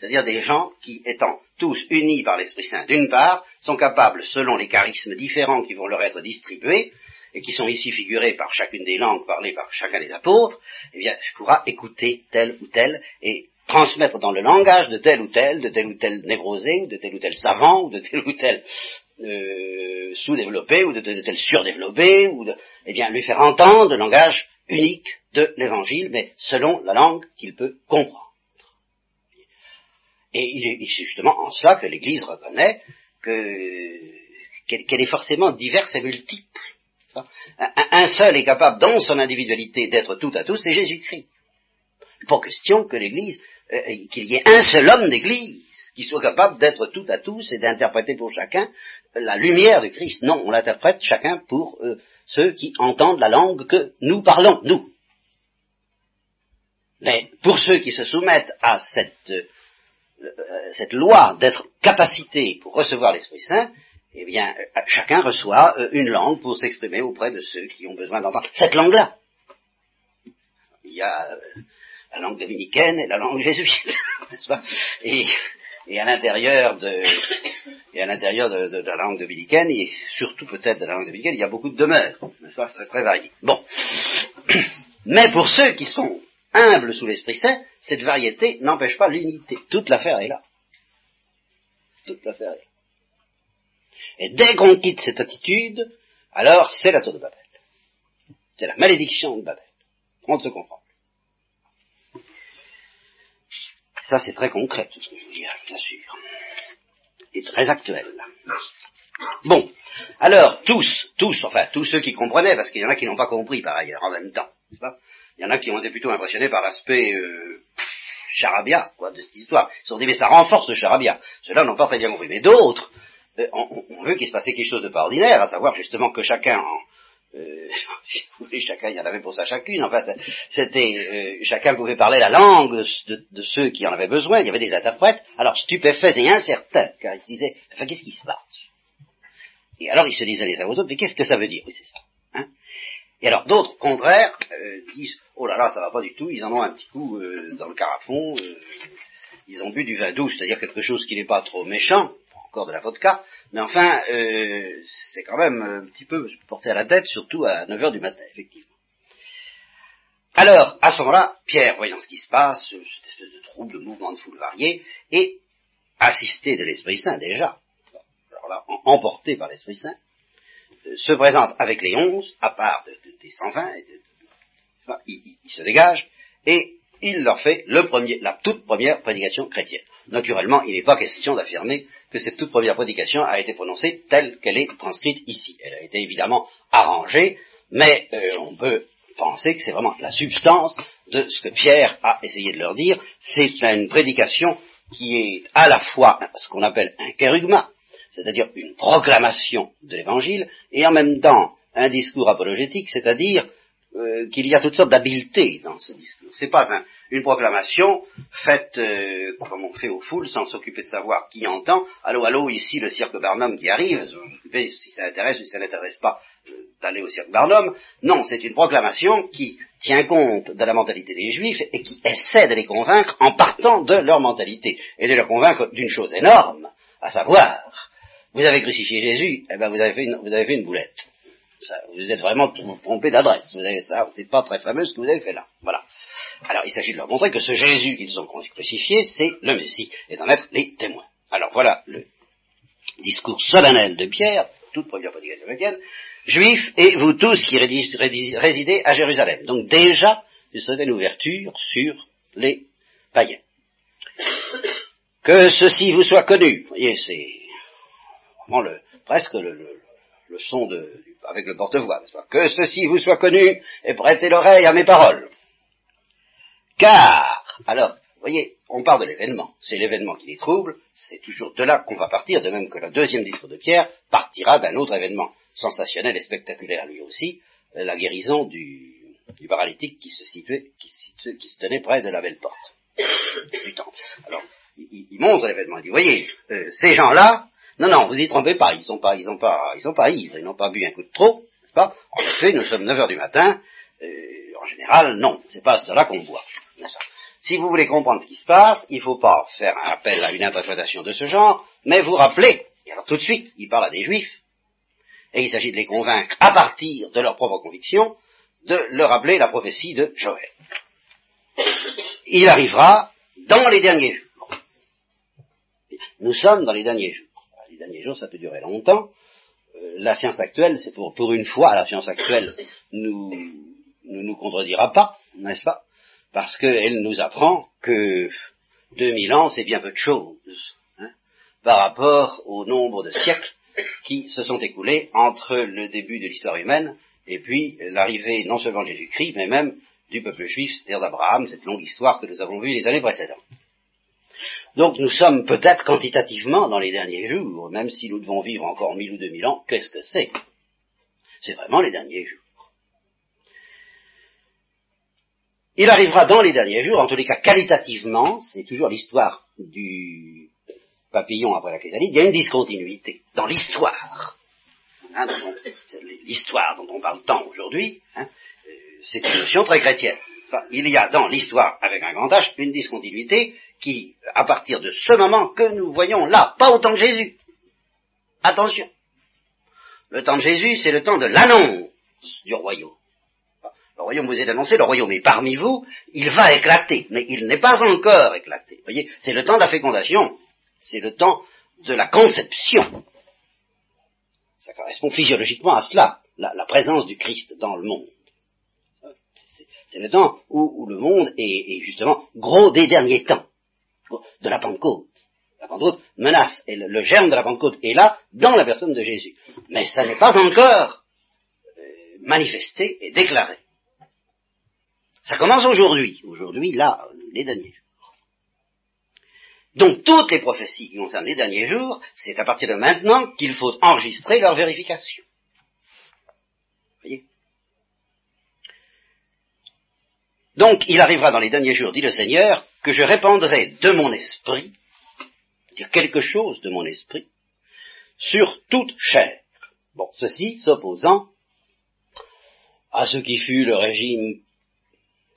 C'est-à-dire des gens qui, étant tous unis par l'Esprit Saint d'une part, sont capables, selon les charismes différents qui vont leur être distribués, et qui sont ici figurés par chacune des langues parlées par chacun des apôtres, eh bien, pourra écouter tel ou tel et transmettre dans le langage de tel ou tel, de tel ou tel névrosé, ou de tel ou tel savant, ou de tel ou tel euh, sous-développé, ou de tel ou tel surdéveloppé, ou de, eh bien, lui faire entendre le langage unique de l'évangile, mais selon la langue qu'il peut comprendre. Et c'est justement en cela que l'Église reconnaît qu'elle est forcément diverse et multiple. Un, seul est capable, dans son individualité, d'être tout à tous, c'est Jésus-Christ. Pas question que l'Église, euh, qu'il y ait un seul homme d'Église qui soit capable d'être tout à tous et d'interpréter pour chacun la lumière de Christ. Non, on l'interprète chacun pour euh, ceux qui entendent la langue que nous parlons, nous. Mais pour ceux qui se soumettent à cette euh, cette loi d'être capacité pour recevoir l'Esprit Saint, eh bien, euh, chacun reçoit euh, une langue pour s'exprimer auprès de ceux qui ont besoin d'entendre cette langue-là. Il y a la langue dominicaine et la langue jésuite, n'est-ce pas? Et, à l'intérieur de et à l'intérieur de, la langue dominicaine, et surtout peut-être de la langue dominicaine, il y a beaucoup de demeures, n'est-ce pas? C'est très varié. Bon. Mais pour ceux qui sont humble sous l'Esprit Saint, cette variété n'empêche pas l'unité. Toute l'affaire est là. Toute l'affaire est là. Et dès qu'on quitte cette attitude, alors c'est la tour de Babel. C'est la malédiction de Babel. On ne se comprend plus. Ça, c'est très concret, tout ce que je vous dis, bien sûr. Et très actuel. Bon. Alors, tous, tous, enfin, tous ceux qui comprenaient, parce qu'il y en a qui n'ont pas compris par ailleurs, en même temps, pas? Il y en a qui ont été plutôt impressionnés par l'aspect euh, charabia quoi, de cette histoire. Ils se sont dit, mais ça renforce le charabia. Ceux-là n'ont pas très bien compris. Mais d'autres euh, on, veut qu'il se passait quelque chose de pas ordinaire, à savoir justement que chacun, euh, si vous voulez, chacun, il y en avait pour ça chacune, enfin, c'était, euh, chacun pouvait parler la langue de, de, ceux qui en avaient besoin, il y avait des interprètes, alors stupéfaits et incertains, car ils se disaient, enfin, qu'est-ce qui se passe? Et alors ils se disaient les uns aux autres, mais qu'est-ce que ça veut dire? Oui, c'est ça. Hein et alors d'autres, au contraire, euh, disent oh là là, ça va pas du tout, ils en ont un petit coup euh, dans le carafon, euh, ils ont bu du vin doux, c'est-à-dire quelque chose qui n'est pas trop méchant, encore de la vodka, mais enfin, c'est quand même un petit peu porté à la tête, surtout à 9 heures du matin, effectivement. Alors, à ce moment-là, Pierre, voyant ce qui se passe, cette espèce de trouble, de mouvement de foule varié, et assisté de l'Esprit Saint déjà, alors là, emporté par l'Esprit Saint, se présente avec les onze, à part des 120, il, se dégage, et il leur fait la toute première prédication chrétienne. Naturellement, il n'est pas question d'affirmer que cette toute première prédication a été prononcée telle qu'elle est transcrite ici. Elle a été évidemment arrangée, mais euh, on peut penser que c'est vraiment la substance de ce que Pierre a essayé de leur dire. C'est une prédication qui est à la fois ce qu'on appelle un kérugma, c'est-à-dire une proclamation de l'Évangile, et en même temps un discours apologétique, c'est-à-dire euh, qu'il y a toutes sortes d'habiletés dans ce discours. C'est pas une proclamation faite euh, comme on fait aux foules sans s'occuper de savoir qui entend. Allô, allô, ici le cirque Barnum qui arrive. Si ça intéresse ou si ça n'intéresse pas euh, d'aller au cirque Barnum. Non, c'est une proclamation qui tient compte de la mentalité des Juifs et qui essaie de les convaincre en partant de leur mentalité et de les convaincre d'une chose énorme, à savoir vous avez crucifié Jésus, eh ben vous avez fait une, vous avez fait une boulette. Vous êtes vraiment trompé d'adresse. Vous avez ça, c'est pas très fameux ce que vous avez fait là. Voilà. Alors il s'agit de leur montrer que ce Jésus qu'ils ont crucifié, c'est le Messie, et d'en être les témoins. Alors voilà le discours solennel de Pierre, toute première prédication chrétienne, juifs et vous tous qui résidez à Jérusalem. Donc déjà, une certaine ouverture sur les païens. Que ceci vous soit connu. Vous voyez, c'est le, presque le, le, son de, avec le porte-voix, Que ceci vous soit connu et prêtez l'oreille à mes paroles. Car, alors, vous voyez, on parle de l'événement. C'est l'événement qui les trouble, c'est toujours de là qu'on va partir, de même que le deuxième discours de Pierre partira d'un autre événement sensationnel et spectaculaire lui aussi, euh, la guérison du, du paralytique qui se situait, qui, se tenait près de la belle porte du. Alors, il, il montre l'événement, il dit, voyez, euh, ces gens-là, non, non, vous y trompez pas, ils sont pas, ils sont pas, ils sont pas ivres, ils n'ont pas bu un coup de trop, n'est-ce pas? En effet, nous sommes 9 heures du matin, euh, en général, non, c'est pas à ce là qu'on boit. si vous voulez comprendre ce qui se passe, il ne faut pas faire un appel à une interprétation de ce genre, mais vous rappeler, et alors tout de suite, il parle à des juifs, et il s'agit de les convaincre, à partir de leur propre conviction, de leur rappeler la prophétie de Joël. Il arrivera dans les derniers jours. Nous sommes dans les derniers jours. Derniers jours, ça peut durer longtemps. Euh, la science actuelle, c'est pour, pour une fois, la science actuelle nous, ne nous contredira pas, n'est-ce pas? Parce qu'elle nous apprend que 2000 ans, c'est bien peu de choses hein, par rapport au nombre de siècles qui se sont écoulés entre le début de l'histoire humaine et puis l'arrivée non seulement de Jésus-Christ, mais même du peuple juif, c'est-à-dire d'Abraham, cette longue histoire que nous avons vue les années précédentes. Donc nous sommes peut-être quantitativement dans les derniers jours, même si nous devons vivre encore mille ou deux mille ans, qu'est-ce que c'est? C'est vraiment les derniers jours. Il arrivera dans les derniers jours, en tous les cas qualitativement, c'est toujours l'histoire du papillon après la chrysalide, il y a une discontinuité dans l'histoire. Hein, l'histoire dont on parle tant aujourd'hui, hein, euh, c'est une notion très chrétienne. il y a dans l'histoire, avec un grand H, une discontinuité qui, à partir de ce moment que nous voyons là, pas au temps de Jésus. Attention. Le temps de Jésus, c'est le temps de l'annonce du royaume. Le royaume vous est annoncé, le royaume est parmi vous, il va éclater, mais il n'est pas encore éclaté. Vous voyez, c'est le temps de la fécondation, c'est le temps de la conception. Ça correspond physiologiquement à cela, la, présence du Christ dans le monde. C'est le temps où, le monde est, justement gros des derniers temps, de la Pentecôte. La Pentecôte menace, et le, germe de la Pentecôte est là, dans la personne de Jésus. Mais ça n'est pas encore euh, manifesté et déclaré. Ça commence aujourd'hui, aujourd'hui, là, les derniers jours. Donc toutes les prophéties qui concernent les derniers jours, c'est à partir de maintenant qu'il faut enregistrer leur vérification. Voyez Donc il arrivera dans les derniers jours, dit le Seigneur, que je répandrai de mon esprit, dire quelque chose de mon esprit, sur toute chair. Bon, ceci s'opposant à ce qui fut le régime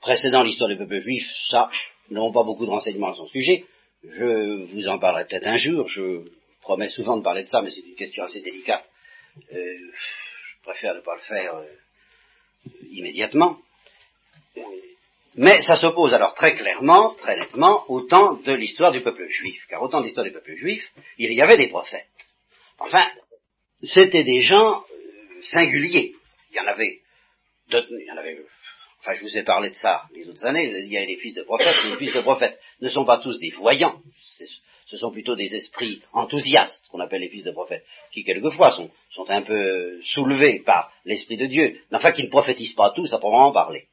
précédant l'histoire du peuple juif, ça, n'ont pas beaucoup de renseignements à son sujet. Je vous en parlerai peut-être un jour. Je promets souvent de parler de ça, mais c'est une question assez délicate. Euh, je préfère ne pas le faire euh, immédiatement. Mais ça s'oppose alors très clairement, très nettement, au temps de l'histoire du peuple juif. Car au temps de l'histoire du peuple juif, il y avait des prophètes. Enfin, c'était des gens euh, singuliers. Il y en avait, il Enfin, je vous ai parlé de ça les autres années. Il y a des fils de prophètes. Les fils de prophètes ne sont pas tous des voyants. Ce sont plutôt des esprits enthousiastes, qu'on appelle les fils de prophètes, qui quelquefois sont, sont un peu soulevés par l'Esprit de Dieu, mais enfin qui ne prophétisent pas tous à proprement parler.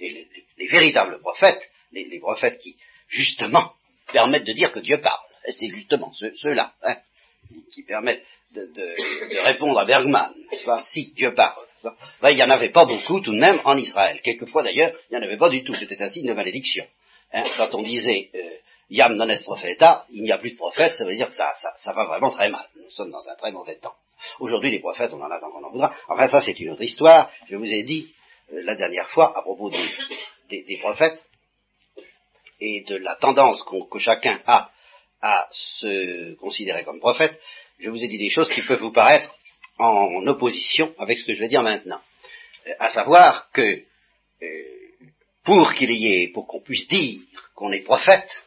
Et les, véritables prophètes, les, prophètes qui, justement, permettent de dire que Dieu parle, c'est justement ceux-là, hein, qui permettent de, répondre à Bergman, si Dieu parle. Ben, il n'y en avait pas beaucoup tout de même en Israël. Quelquefois d'ailleurs, il n'y en avait pas du tout. C'était un signe de malédiction. Hein, quand on disait euh, Yam non est prophète, il n'y a plus de prophète, ça veut dire que ça, ça, va vraiment très mal. Nous sommes dans un très mauvais temps. Aujourd'hui, les prophètes, on en a tant qu'on en voudra. Enfin, ça, c'est une autre histoire. Je vous ai dit la dernière fois à propos des, prophètes et de la tendance que chacun a à se considérer comme prophète je vous ai dit des choses qui peuvent vous paraître en opposition avec ce que je vais dire maintenant. Euh, à savoir que euh, pour qu'il y ait, pour qu'on puisse dire qu'on est prophète,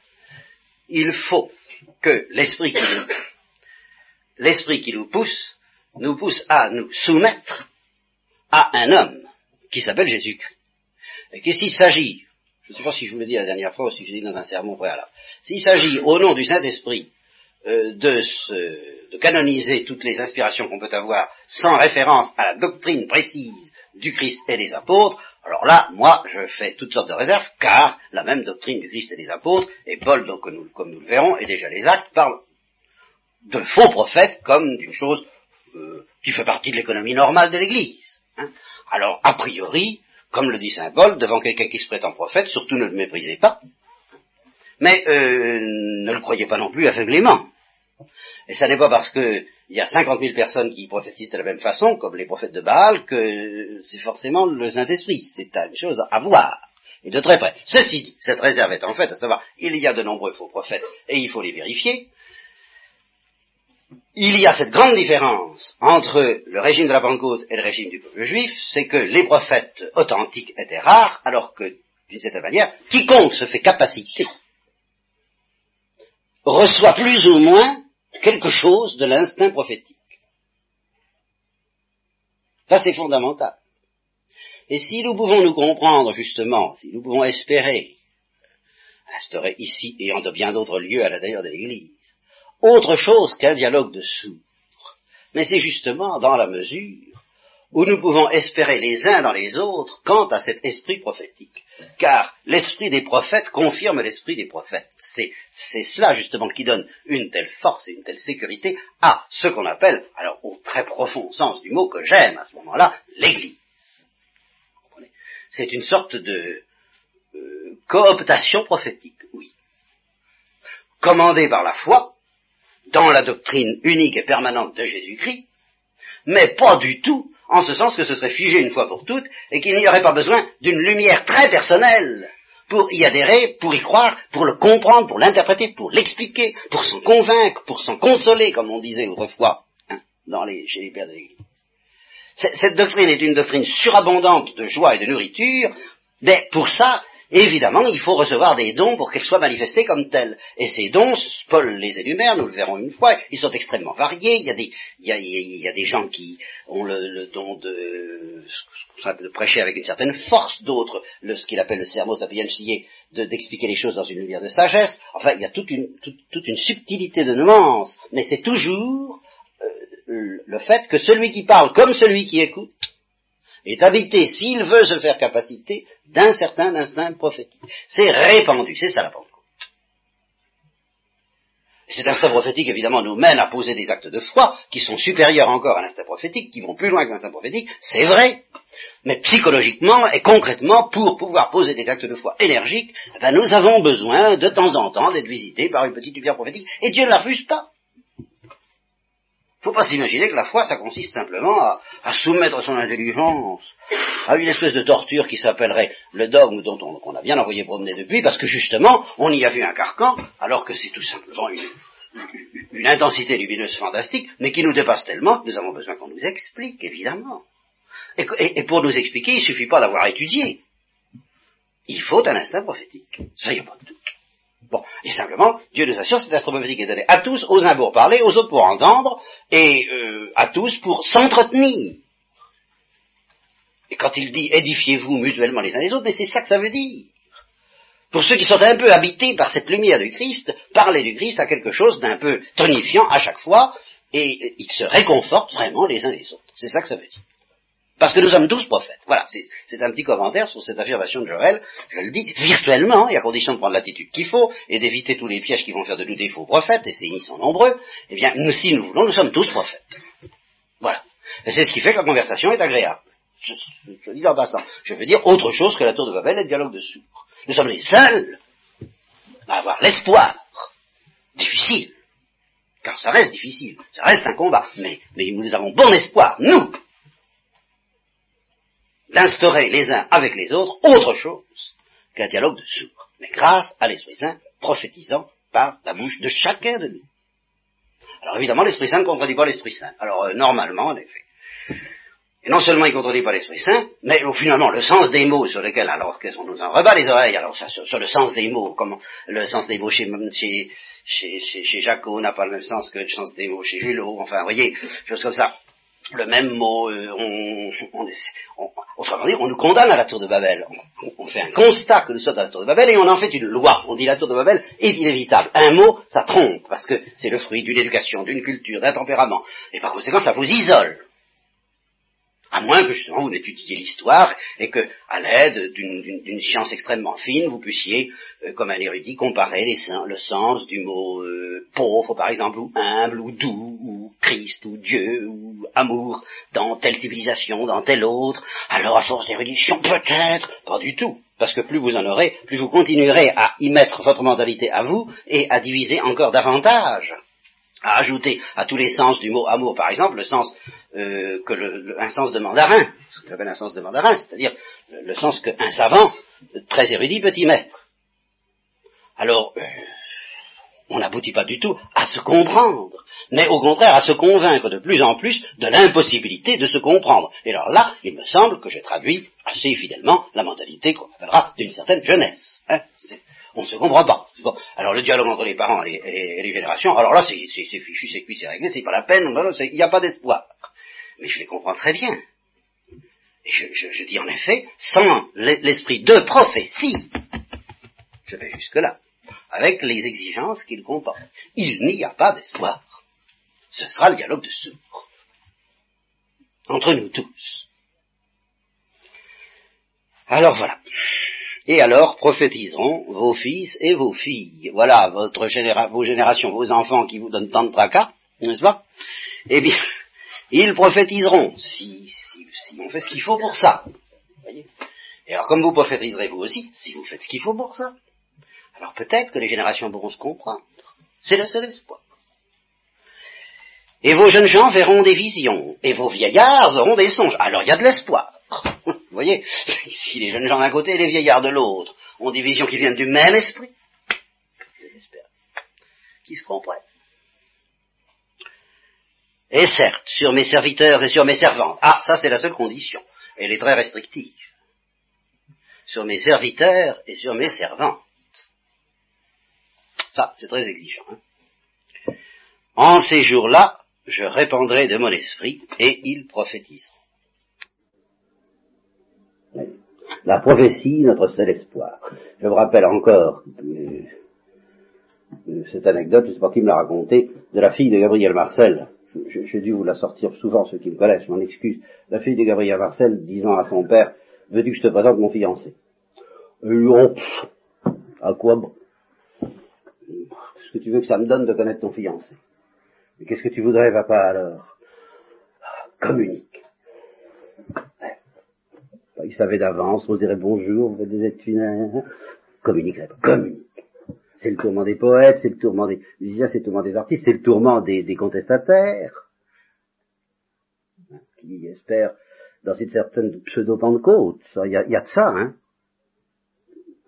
il faut que l'esprit qui nous pousse, nous pousse à nous soumettre à un homme qui s'appelle Jésus-Christ. Et que s'il s'agit, je ne sais pas si je vous l'ai dit la dernière fois ou si je l'ai dit dans un sermon préalable, s'il s'agit au nom du Saint-Esprit euh, de, de, canoniser toutes les inspirations qu'on peut avoir sans référence à la doctrine précise du Christ et des apôtres, alors là, moi, je fais toutes sortes de réserves, car la même doctrine du Christ et des apôtres, et Paul, donc, comme nous le verrons, et déjà les actes, parlent de faux prophètes comme d'une chose euh, qui fait partie de l'économie normale de l'Église. Hein. Alors, a priori, comme le dit Saint Paul, devant quelqu'un qui se prétend prophète, surtout ne le méprisez pas, mais euh, ne le croyez pas non plus aveuglément. Et ça n'est pas parce qu'il y a 50 000 personnes qui prophétisent de la même façon, comme les prophètes de Baal, que c'est forcément le Saint-Esprit. C'est une chose à voir. et de très près. Ceci dit, cette réserve est en fait à savoir, il y a de nombreux faux prophètes et il faut les vérifier. Il y a cette grande différence entre le régime de la Pentecôte et le régime du peuple juif, c'est que les prophètes authentiques étaient rares, alors que, d'une certaine manière, quiconque se fait capacité reçoit plus ou moins quelque chose de l'instinct prophétique. Ça, c'est fondamental. Et si nous pouvons nous comprendre, justement, si nous pouvons espérer instaurer ici et en de bien d'autres lieux à l'intérieur de l'Église, autre chose qu'un dialogue de sourds, mais c'est justement dans la mesure où nous pouvons espérer les uns dans les autres quant à cet esprit prophétique. Car l'esprit des prophètes confirme l'esprit des prophètes. C'est, cela justement qui donne une telle force et une telle sécurité à ce qu'on appelle, alors au très profond sens du mot que j'aime à ce moment-là, l'Église. C'est une sorte de euh, cooptation prophétique, oui. Commandée par la foi, dans la doctrine unique et permanente de Jésus-Christ, mais pas du tout en ce sens que ce serait figé une fois pour toutes, et qu'il n'y aurait pas besoin d'une lumière très personnelle pour y adhérer, pour y croire, pour le comprendre, pour l'interpréter, pour l'expliquer, pour s'en convaincre, pour s'en consoler, comme on disait autrefois hein, chez les pères de l'Église. Cette doctrine est une doctrine surabondante de joie et de nourriture, mais pour ça, Évidemment, il faut recevoir des dons pour qu'elles soient manifestées comme telles. Et ces dons, Paul les énumère, nous le verrons une fois, ils sont extrêmement variés. Il y a des, gens qui ont le, don de, prêcher avec une certaine force, d'autres, ce qu'il appelle le sermo sapientiae, d'expliquer les choses dans une lumière de sagesse. Enfin, il y a toute une, toute, une subtilité de nuances, mais c'est toujours euh, le fait que celui qui parle comme celui qui écoute, est habité, s'il veut se faire capacité, d'un certain instinct prophétique. C'est répandu, c'est ça la Pentecôte. cet instinct prophétique, évidemment, nous mène à poser des actes de foi qui sont supérieurs encore à l'instinct prophétique, qui vont plus loin que l'instinct prophétique, c'est vrai. Mais psychologiquement et concrètement, pour pouvoir poser des actes de foi énergiques, eh ben, nous avons besoin de temps en temps d'être visités par une petite lumière prophétique, et Dieu ne la refuse pas faut pas s'imaginer que la foi, ça consiste simplement à, soumettre son intelligence à une espèce de torture qui s'appellerait le dogme dont on, a bien envoyé promener depuis, parce que justement, on y a vu un carcan, alors que c'est tout simplement une, intensité lumineuse fantastique, mais qui nous dépasse tellement que nous avons besoin qu'on nous explique, évidemment. Et, pour nous expliquer, il suffit pas d'avoir étudié. Il faut un instinct prophétique. Ça, y a pas de doute. Bon, et simplement, Dieu nous assure, cette astroprophétique est donnée à tous, aux uns pour parler, aux autres pour entendre, et euh, à tous pour s'entretenir. Et quand il dit édifiez-vous mutuellement les uns les autres, mais c'est ça que ça veut dire. Pour ceux qui sont un peu habités par cette lumière du Christ, parler du Christ a quelque chose d'un peu tonifiant à chaque fois, et ils se réconfortent vraiment les uns les autres. C'est ça que ça veut dire. Parce que nous sommes tous prophètes. Voilà, c'est un petit commentaire sur cette affirmation de Joël. Je le dis virtuellement, et à condition de prendre l'attitude qu'il faut, et d'éviter tous les pièges qui vont faire de nous des faux prophètes, et ces ils sont nombreux, eh bien, nous, si nous voulons, nous sommes tous prophètes. Voilà. Et c'est ce qui fait que la conversation est agréable. Je, je, dis en passant. Je veux dire autre chose que la tour de Babel et le dialogue de sourds. Nous sommes les seuls à avoir l'espoir. Difficile. Car ça reste difficile. Ça reste un combat. Mais, mais nous avons bon espoir, nous, d'instaurer les uns avec les autres autre chose qu'un dialogue de sourds, mais grâce à l'Esprit Saint prophétisant par la bouche de chacun de nous. Alors évidemment, l'Esprit Saint ne contredit pas l'Esprit Saint. Alors euh, normalement, en effet. Et non seulement il ne contredit pas l'Esprit Saint, mais finalement le sens des mots sur lesquels, alors qu'on nous en rebat les oreilles, alors ça, sur, le sens des mots, comment le sens des mots chez, chez, chez Jaco n'a pas le même sens que le sens des mots chez Julot, enfin, vous voyez, choses comme ça le même mot, euh, on, dit, on nous condamne à la tour de Babel. On, fait un constat que nous sommes à la tour de Babel et on en fait une loi. On dit la tour de Babel est inévitable. Un mot, ça trompe, parce que c'est le fruit d'une éducation, d'une culture, d'un tempérament. Et par conséquent, ça vous isole. À moins que justement vous n'étudiez l'histoire et que, à l'aide d'une science extrêmement fine, vous puissiez, euh, comme un érudit, comparer les, le sens du mot euh, pauvre, par exemple, ou humble, ou doux, ou Christ, ou Dieu, ou amour, dans telle civilisation, dans telle autre. Alors, à force d'érudition, peut-être, pas du tout. Parce que plus vous en aurez, plus vous continuerez à y mettre votre mentalité à vous et à diviser encore davantage à ajouter à tous les sens du mot amour, par exemple, le sens euh, que le, un sens de mandarin, ce qu'on appelle un sens de mandarin, c'est-à-dire le, sens qu'un savant très érudit petit maître. Alors, euh, on n'aboutit pas du tout à se comprendre, mais au contraire à se convaincre de plus en plus de l'impossibilité de se comprendre. Et alors là, il me semble que j'ai traduit assez fidèlement la mentalité qu'on appellera d'une certaine jeunesse. Hein. On ne se comprend pas. Alors le dialogue entre les parents et les, générations, alors là c'est fichu, c'est cuit, c'est réglé, c'est pas la peine, il n'y a pas d'espoir. Mais je les comprends très bien. Et je, je dis en effet, sans l'esprit de prophétie, je vais jusque là avec les exigences qu'il comporte. Il n'y a pas d'espoir. Ce sera le dialogue de sourds. Entre nous tous. Alors voilà. Et alors prophétiseront vos fils et vos filles. Voilà votre vos générations, vos enfants qui vous donnent tant de tracas, n'est-ce pas? Eh bien, ils prophétiseront si, si, on fait ce qu'il faut pour ça. Voyez? Et alors comme vous prophétiserez vous aussi, si vous faites ce qu'il faut pour ça. Alors peut-être que les générations pourront se comprendre. C'est le seul espoir. Et vos jeunes gens verront des visions, et vos vieillards auront des songes. Alors il y a de l'espoir. Voyez, si les jeunes gens d'un côté et les vieillards de l'autre ont des visions qui viennent du même esprit, j'espère qu'ils se comprennent. Et certes, sur mes serviteurs et sur mes servantes. Ah, ça c'est la seule condition. Elle est très restrictive. Sur mes serviteurs et sur mes servantes. Ça, c'est très exigeant. Hein. en ces jours-là, je répandrai de mon esprit et ils prophétiseront. La prophétie, notre seul espoir. Je vous rappelle encore cette anecdote, je ne sais pas qui me l'a racontée, de la fille de Gabriel Marcel. J'ai dû vous la sortir souvent, ceux qui me connaissent, je m'en excuse. La fille de Gabriel Marcel disant à son père, veux-tu que je te présente mon fiancé euh, À quoi bon? Qu'est-ce que tu veux que ça me donne de connaître ton fiancé? Mais qu'est-ce que tu voudrais, papa, alors? Communique. Il savait d'avance, on se dirait bonjour, vous faites des aides finales. Communique, communique. C'est le tourment des poètes, c'est le tourment des musiciens, c'est le tourment des artistes, c'est le tourment des, contestataires. Qui espèrent dans une certaine pseudo-pentecôte. Il y, a, il y a de ça, hein.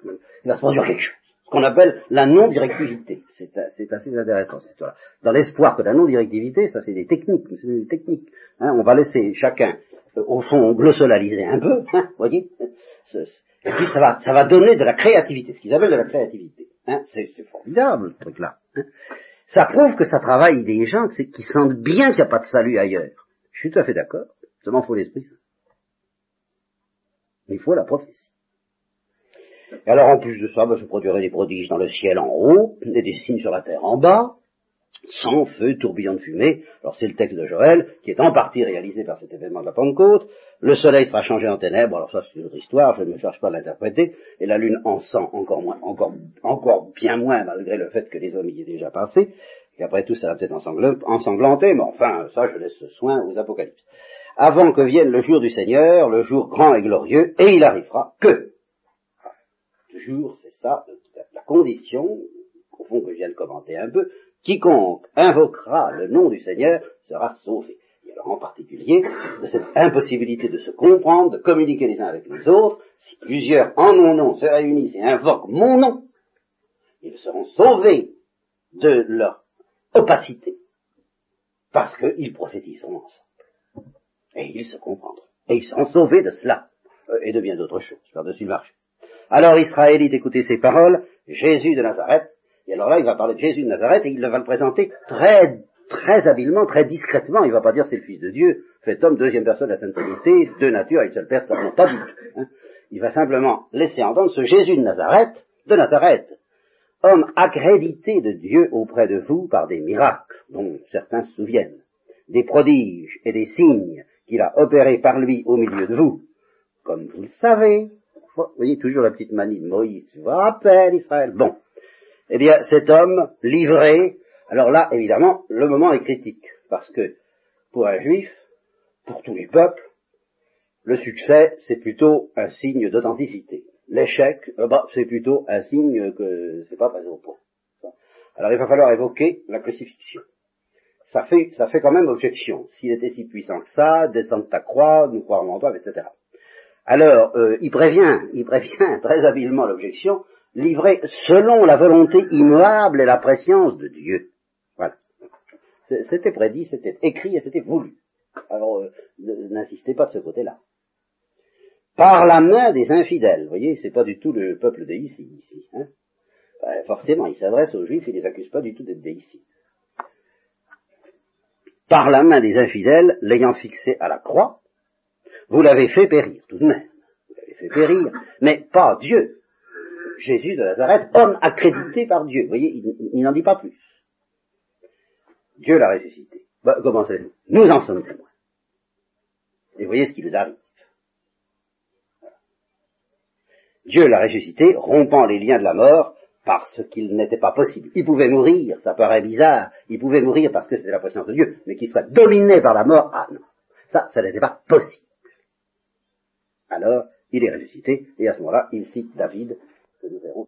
Il va se produire quelque chose qu'on appelle la non-directivité. C'est assez intéressant cette histoire. Dans l'espoir que la non-directivité, ça c'est des techniques, c'est des techniques. Hein, on va laisser chacun, au fond, glossolaliser un peu, hein, voyez. Et puis ça va, ça va donner de la créativité, ce qu'ils appellent de la créativité. Hein, c'est formidable ce truc-là. Hein. Ça prouve que ça travaille des gens qui sentent bien qu'il n'y a pas de salut ailleurs. Je suis tout à fait d'accord. Seulement faut l'esprit. Il faut la prophétie. Et alors en plus de ça, ben, je produirai des prodiges dans le ciel en haut, et des signes sur la terre en bas, sans feu, tourbillon de fumée. Alors c'est le texte de Joël, qui est en partie réalisé par cet événement de la Pentecôte. Le soleil sera changé en ténèbres, alors ça c'est une autre histoire, je ne me charge pas à l'interpréter, et la lune en sang encore moins, encore, encore bien moins, malgré le fait que les hommes y aient déjà passé, et après tout ça va peut-être ensanglanter, mais enfin, ça je laisse ce soin aux apocalypses. Avant que vienne le jour du Seigneur, le jour grand et glorieux, et il arrivera que, toujours, c'est ça, la condition, au fond que je viens de commenter un peu, quiconque invoquera le nom du Seigneur sera sauvé. Et alors en particulier, de cette impossibilité de se comprendre, de communiquer les uns avec les autres, si plusieurs en mon nom se réunissent et invoquent mon nom, ils seront sauvés de leur opacité, parce qu'ils prophétiseront ensemble. Et ils se comprendront. Et ils seront sauvés de cela, euh, et de bien d'autres choses, par-dessus le marché. Alors Israélite, écoutez ces paroles, Jésus de Nazareth, et alors là il va parler de Jésus de Nazareth et il va le présenter très très habilement, très discrètement, il va pas dire c'est le Fils de Dieu, fait homme, deuxième personne de la Sainte Trinité, deux natures, une seule personne, non pas du tout. Hein. Il va simplement laisser entendre ce Jésus de Nazareth, de Nazareth, homme accrédité de Dieu auprès de vous par des miracles, dont certains se souviennent, des prodiges et des signes qu'il a opérés par lui au milieu de vous, comme vous le savez, vous voyez toujours la petite manie de Moïse, tu vous rappelles Israël? Bon. Eh bien, cet homme livré, alors là, évidemment, le moment est critique, parce que pour un juif, pour tous les peuples, le succès, c'est plutôt un signe d'authenticité. L'échec, euh, bah, c'est plutôt un signe que c'est pas passé au point. Alors il va falloir évoquer la crucifixion. Ça fait, ça fait quand même objection. S'il était si puissant que ça, descendre ta croix, nous croirons en toi, etc. Alors, euh, il prévient, il prévient très habilement l'objection, livrée selon la volonté immuable et la préscience de Dieu. Voilà. C'était prédit, c'était écrit et c'était voulu. Alors, euh, n'insistez pas de ce côté-là. Par la main des infidèles. Vous voyez, c'est pas du tout le peuple de ici. Hein ben, forcément, il s'adresse aux juifs, il les accuse pas du tout d'être des ici. Par la main des infidèles, l'ayant fixé à la croix, vous l'avez fait périr, tout de même. Vous l'avez fait périr, mais pas Dieu. Jésus de Nazareth, homme accrédité par Dieu. Vous voyez, il, n'en dit pas plus. Dieu l'a ressuscité. Bah, comment c'est Nous en sommes témoins. Et voyez ce qui nous arrive. Dieu l'a ressuscité, rompant les liens de la mort, parce qu'il n'était pas possible. Il pouvait mourir, ça paraît bizarre, il pouvait mourir parce que c'était la présence de Dieu, mais qu'il soit dominé par la mort, ah non, ça, ça n'était pas possible. Alors, il est ressuscité, et à ce moment-là, il cite David, que nous verrons.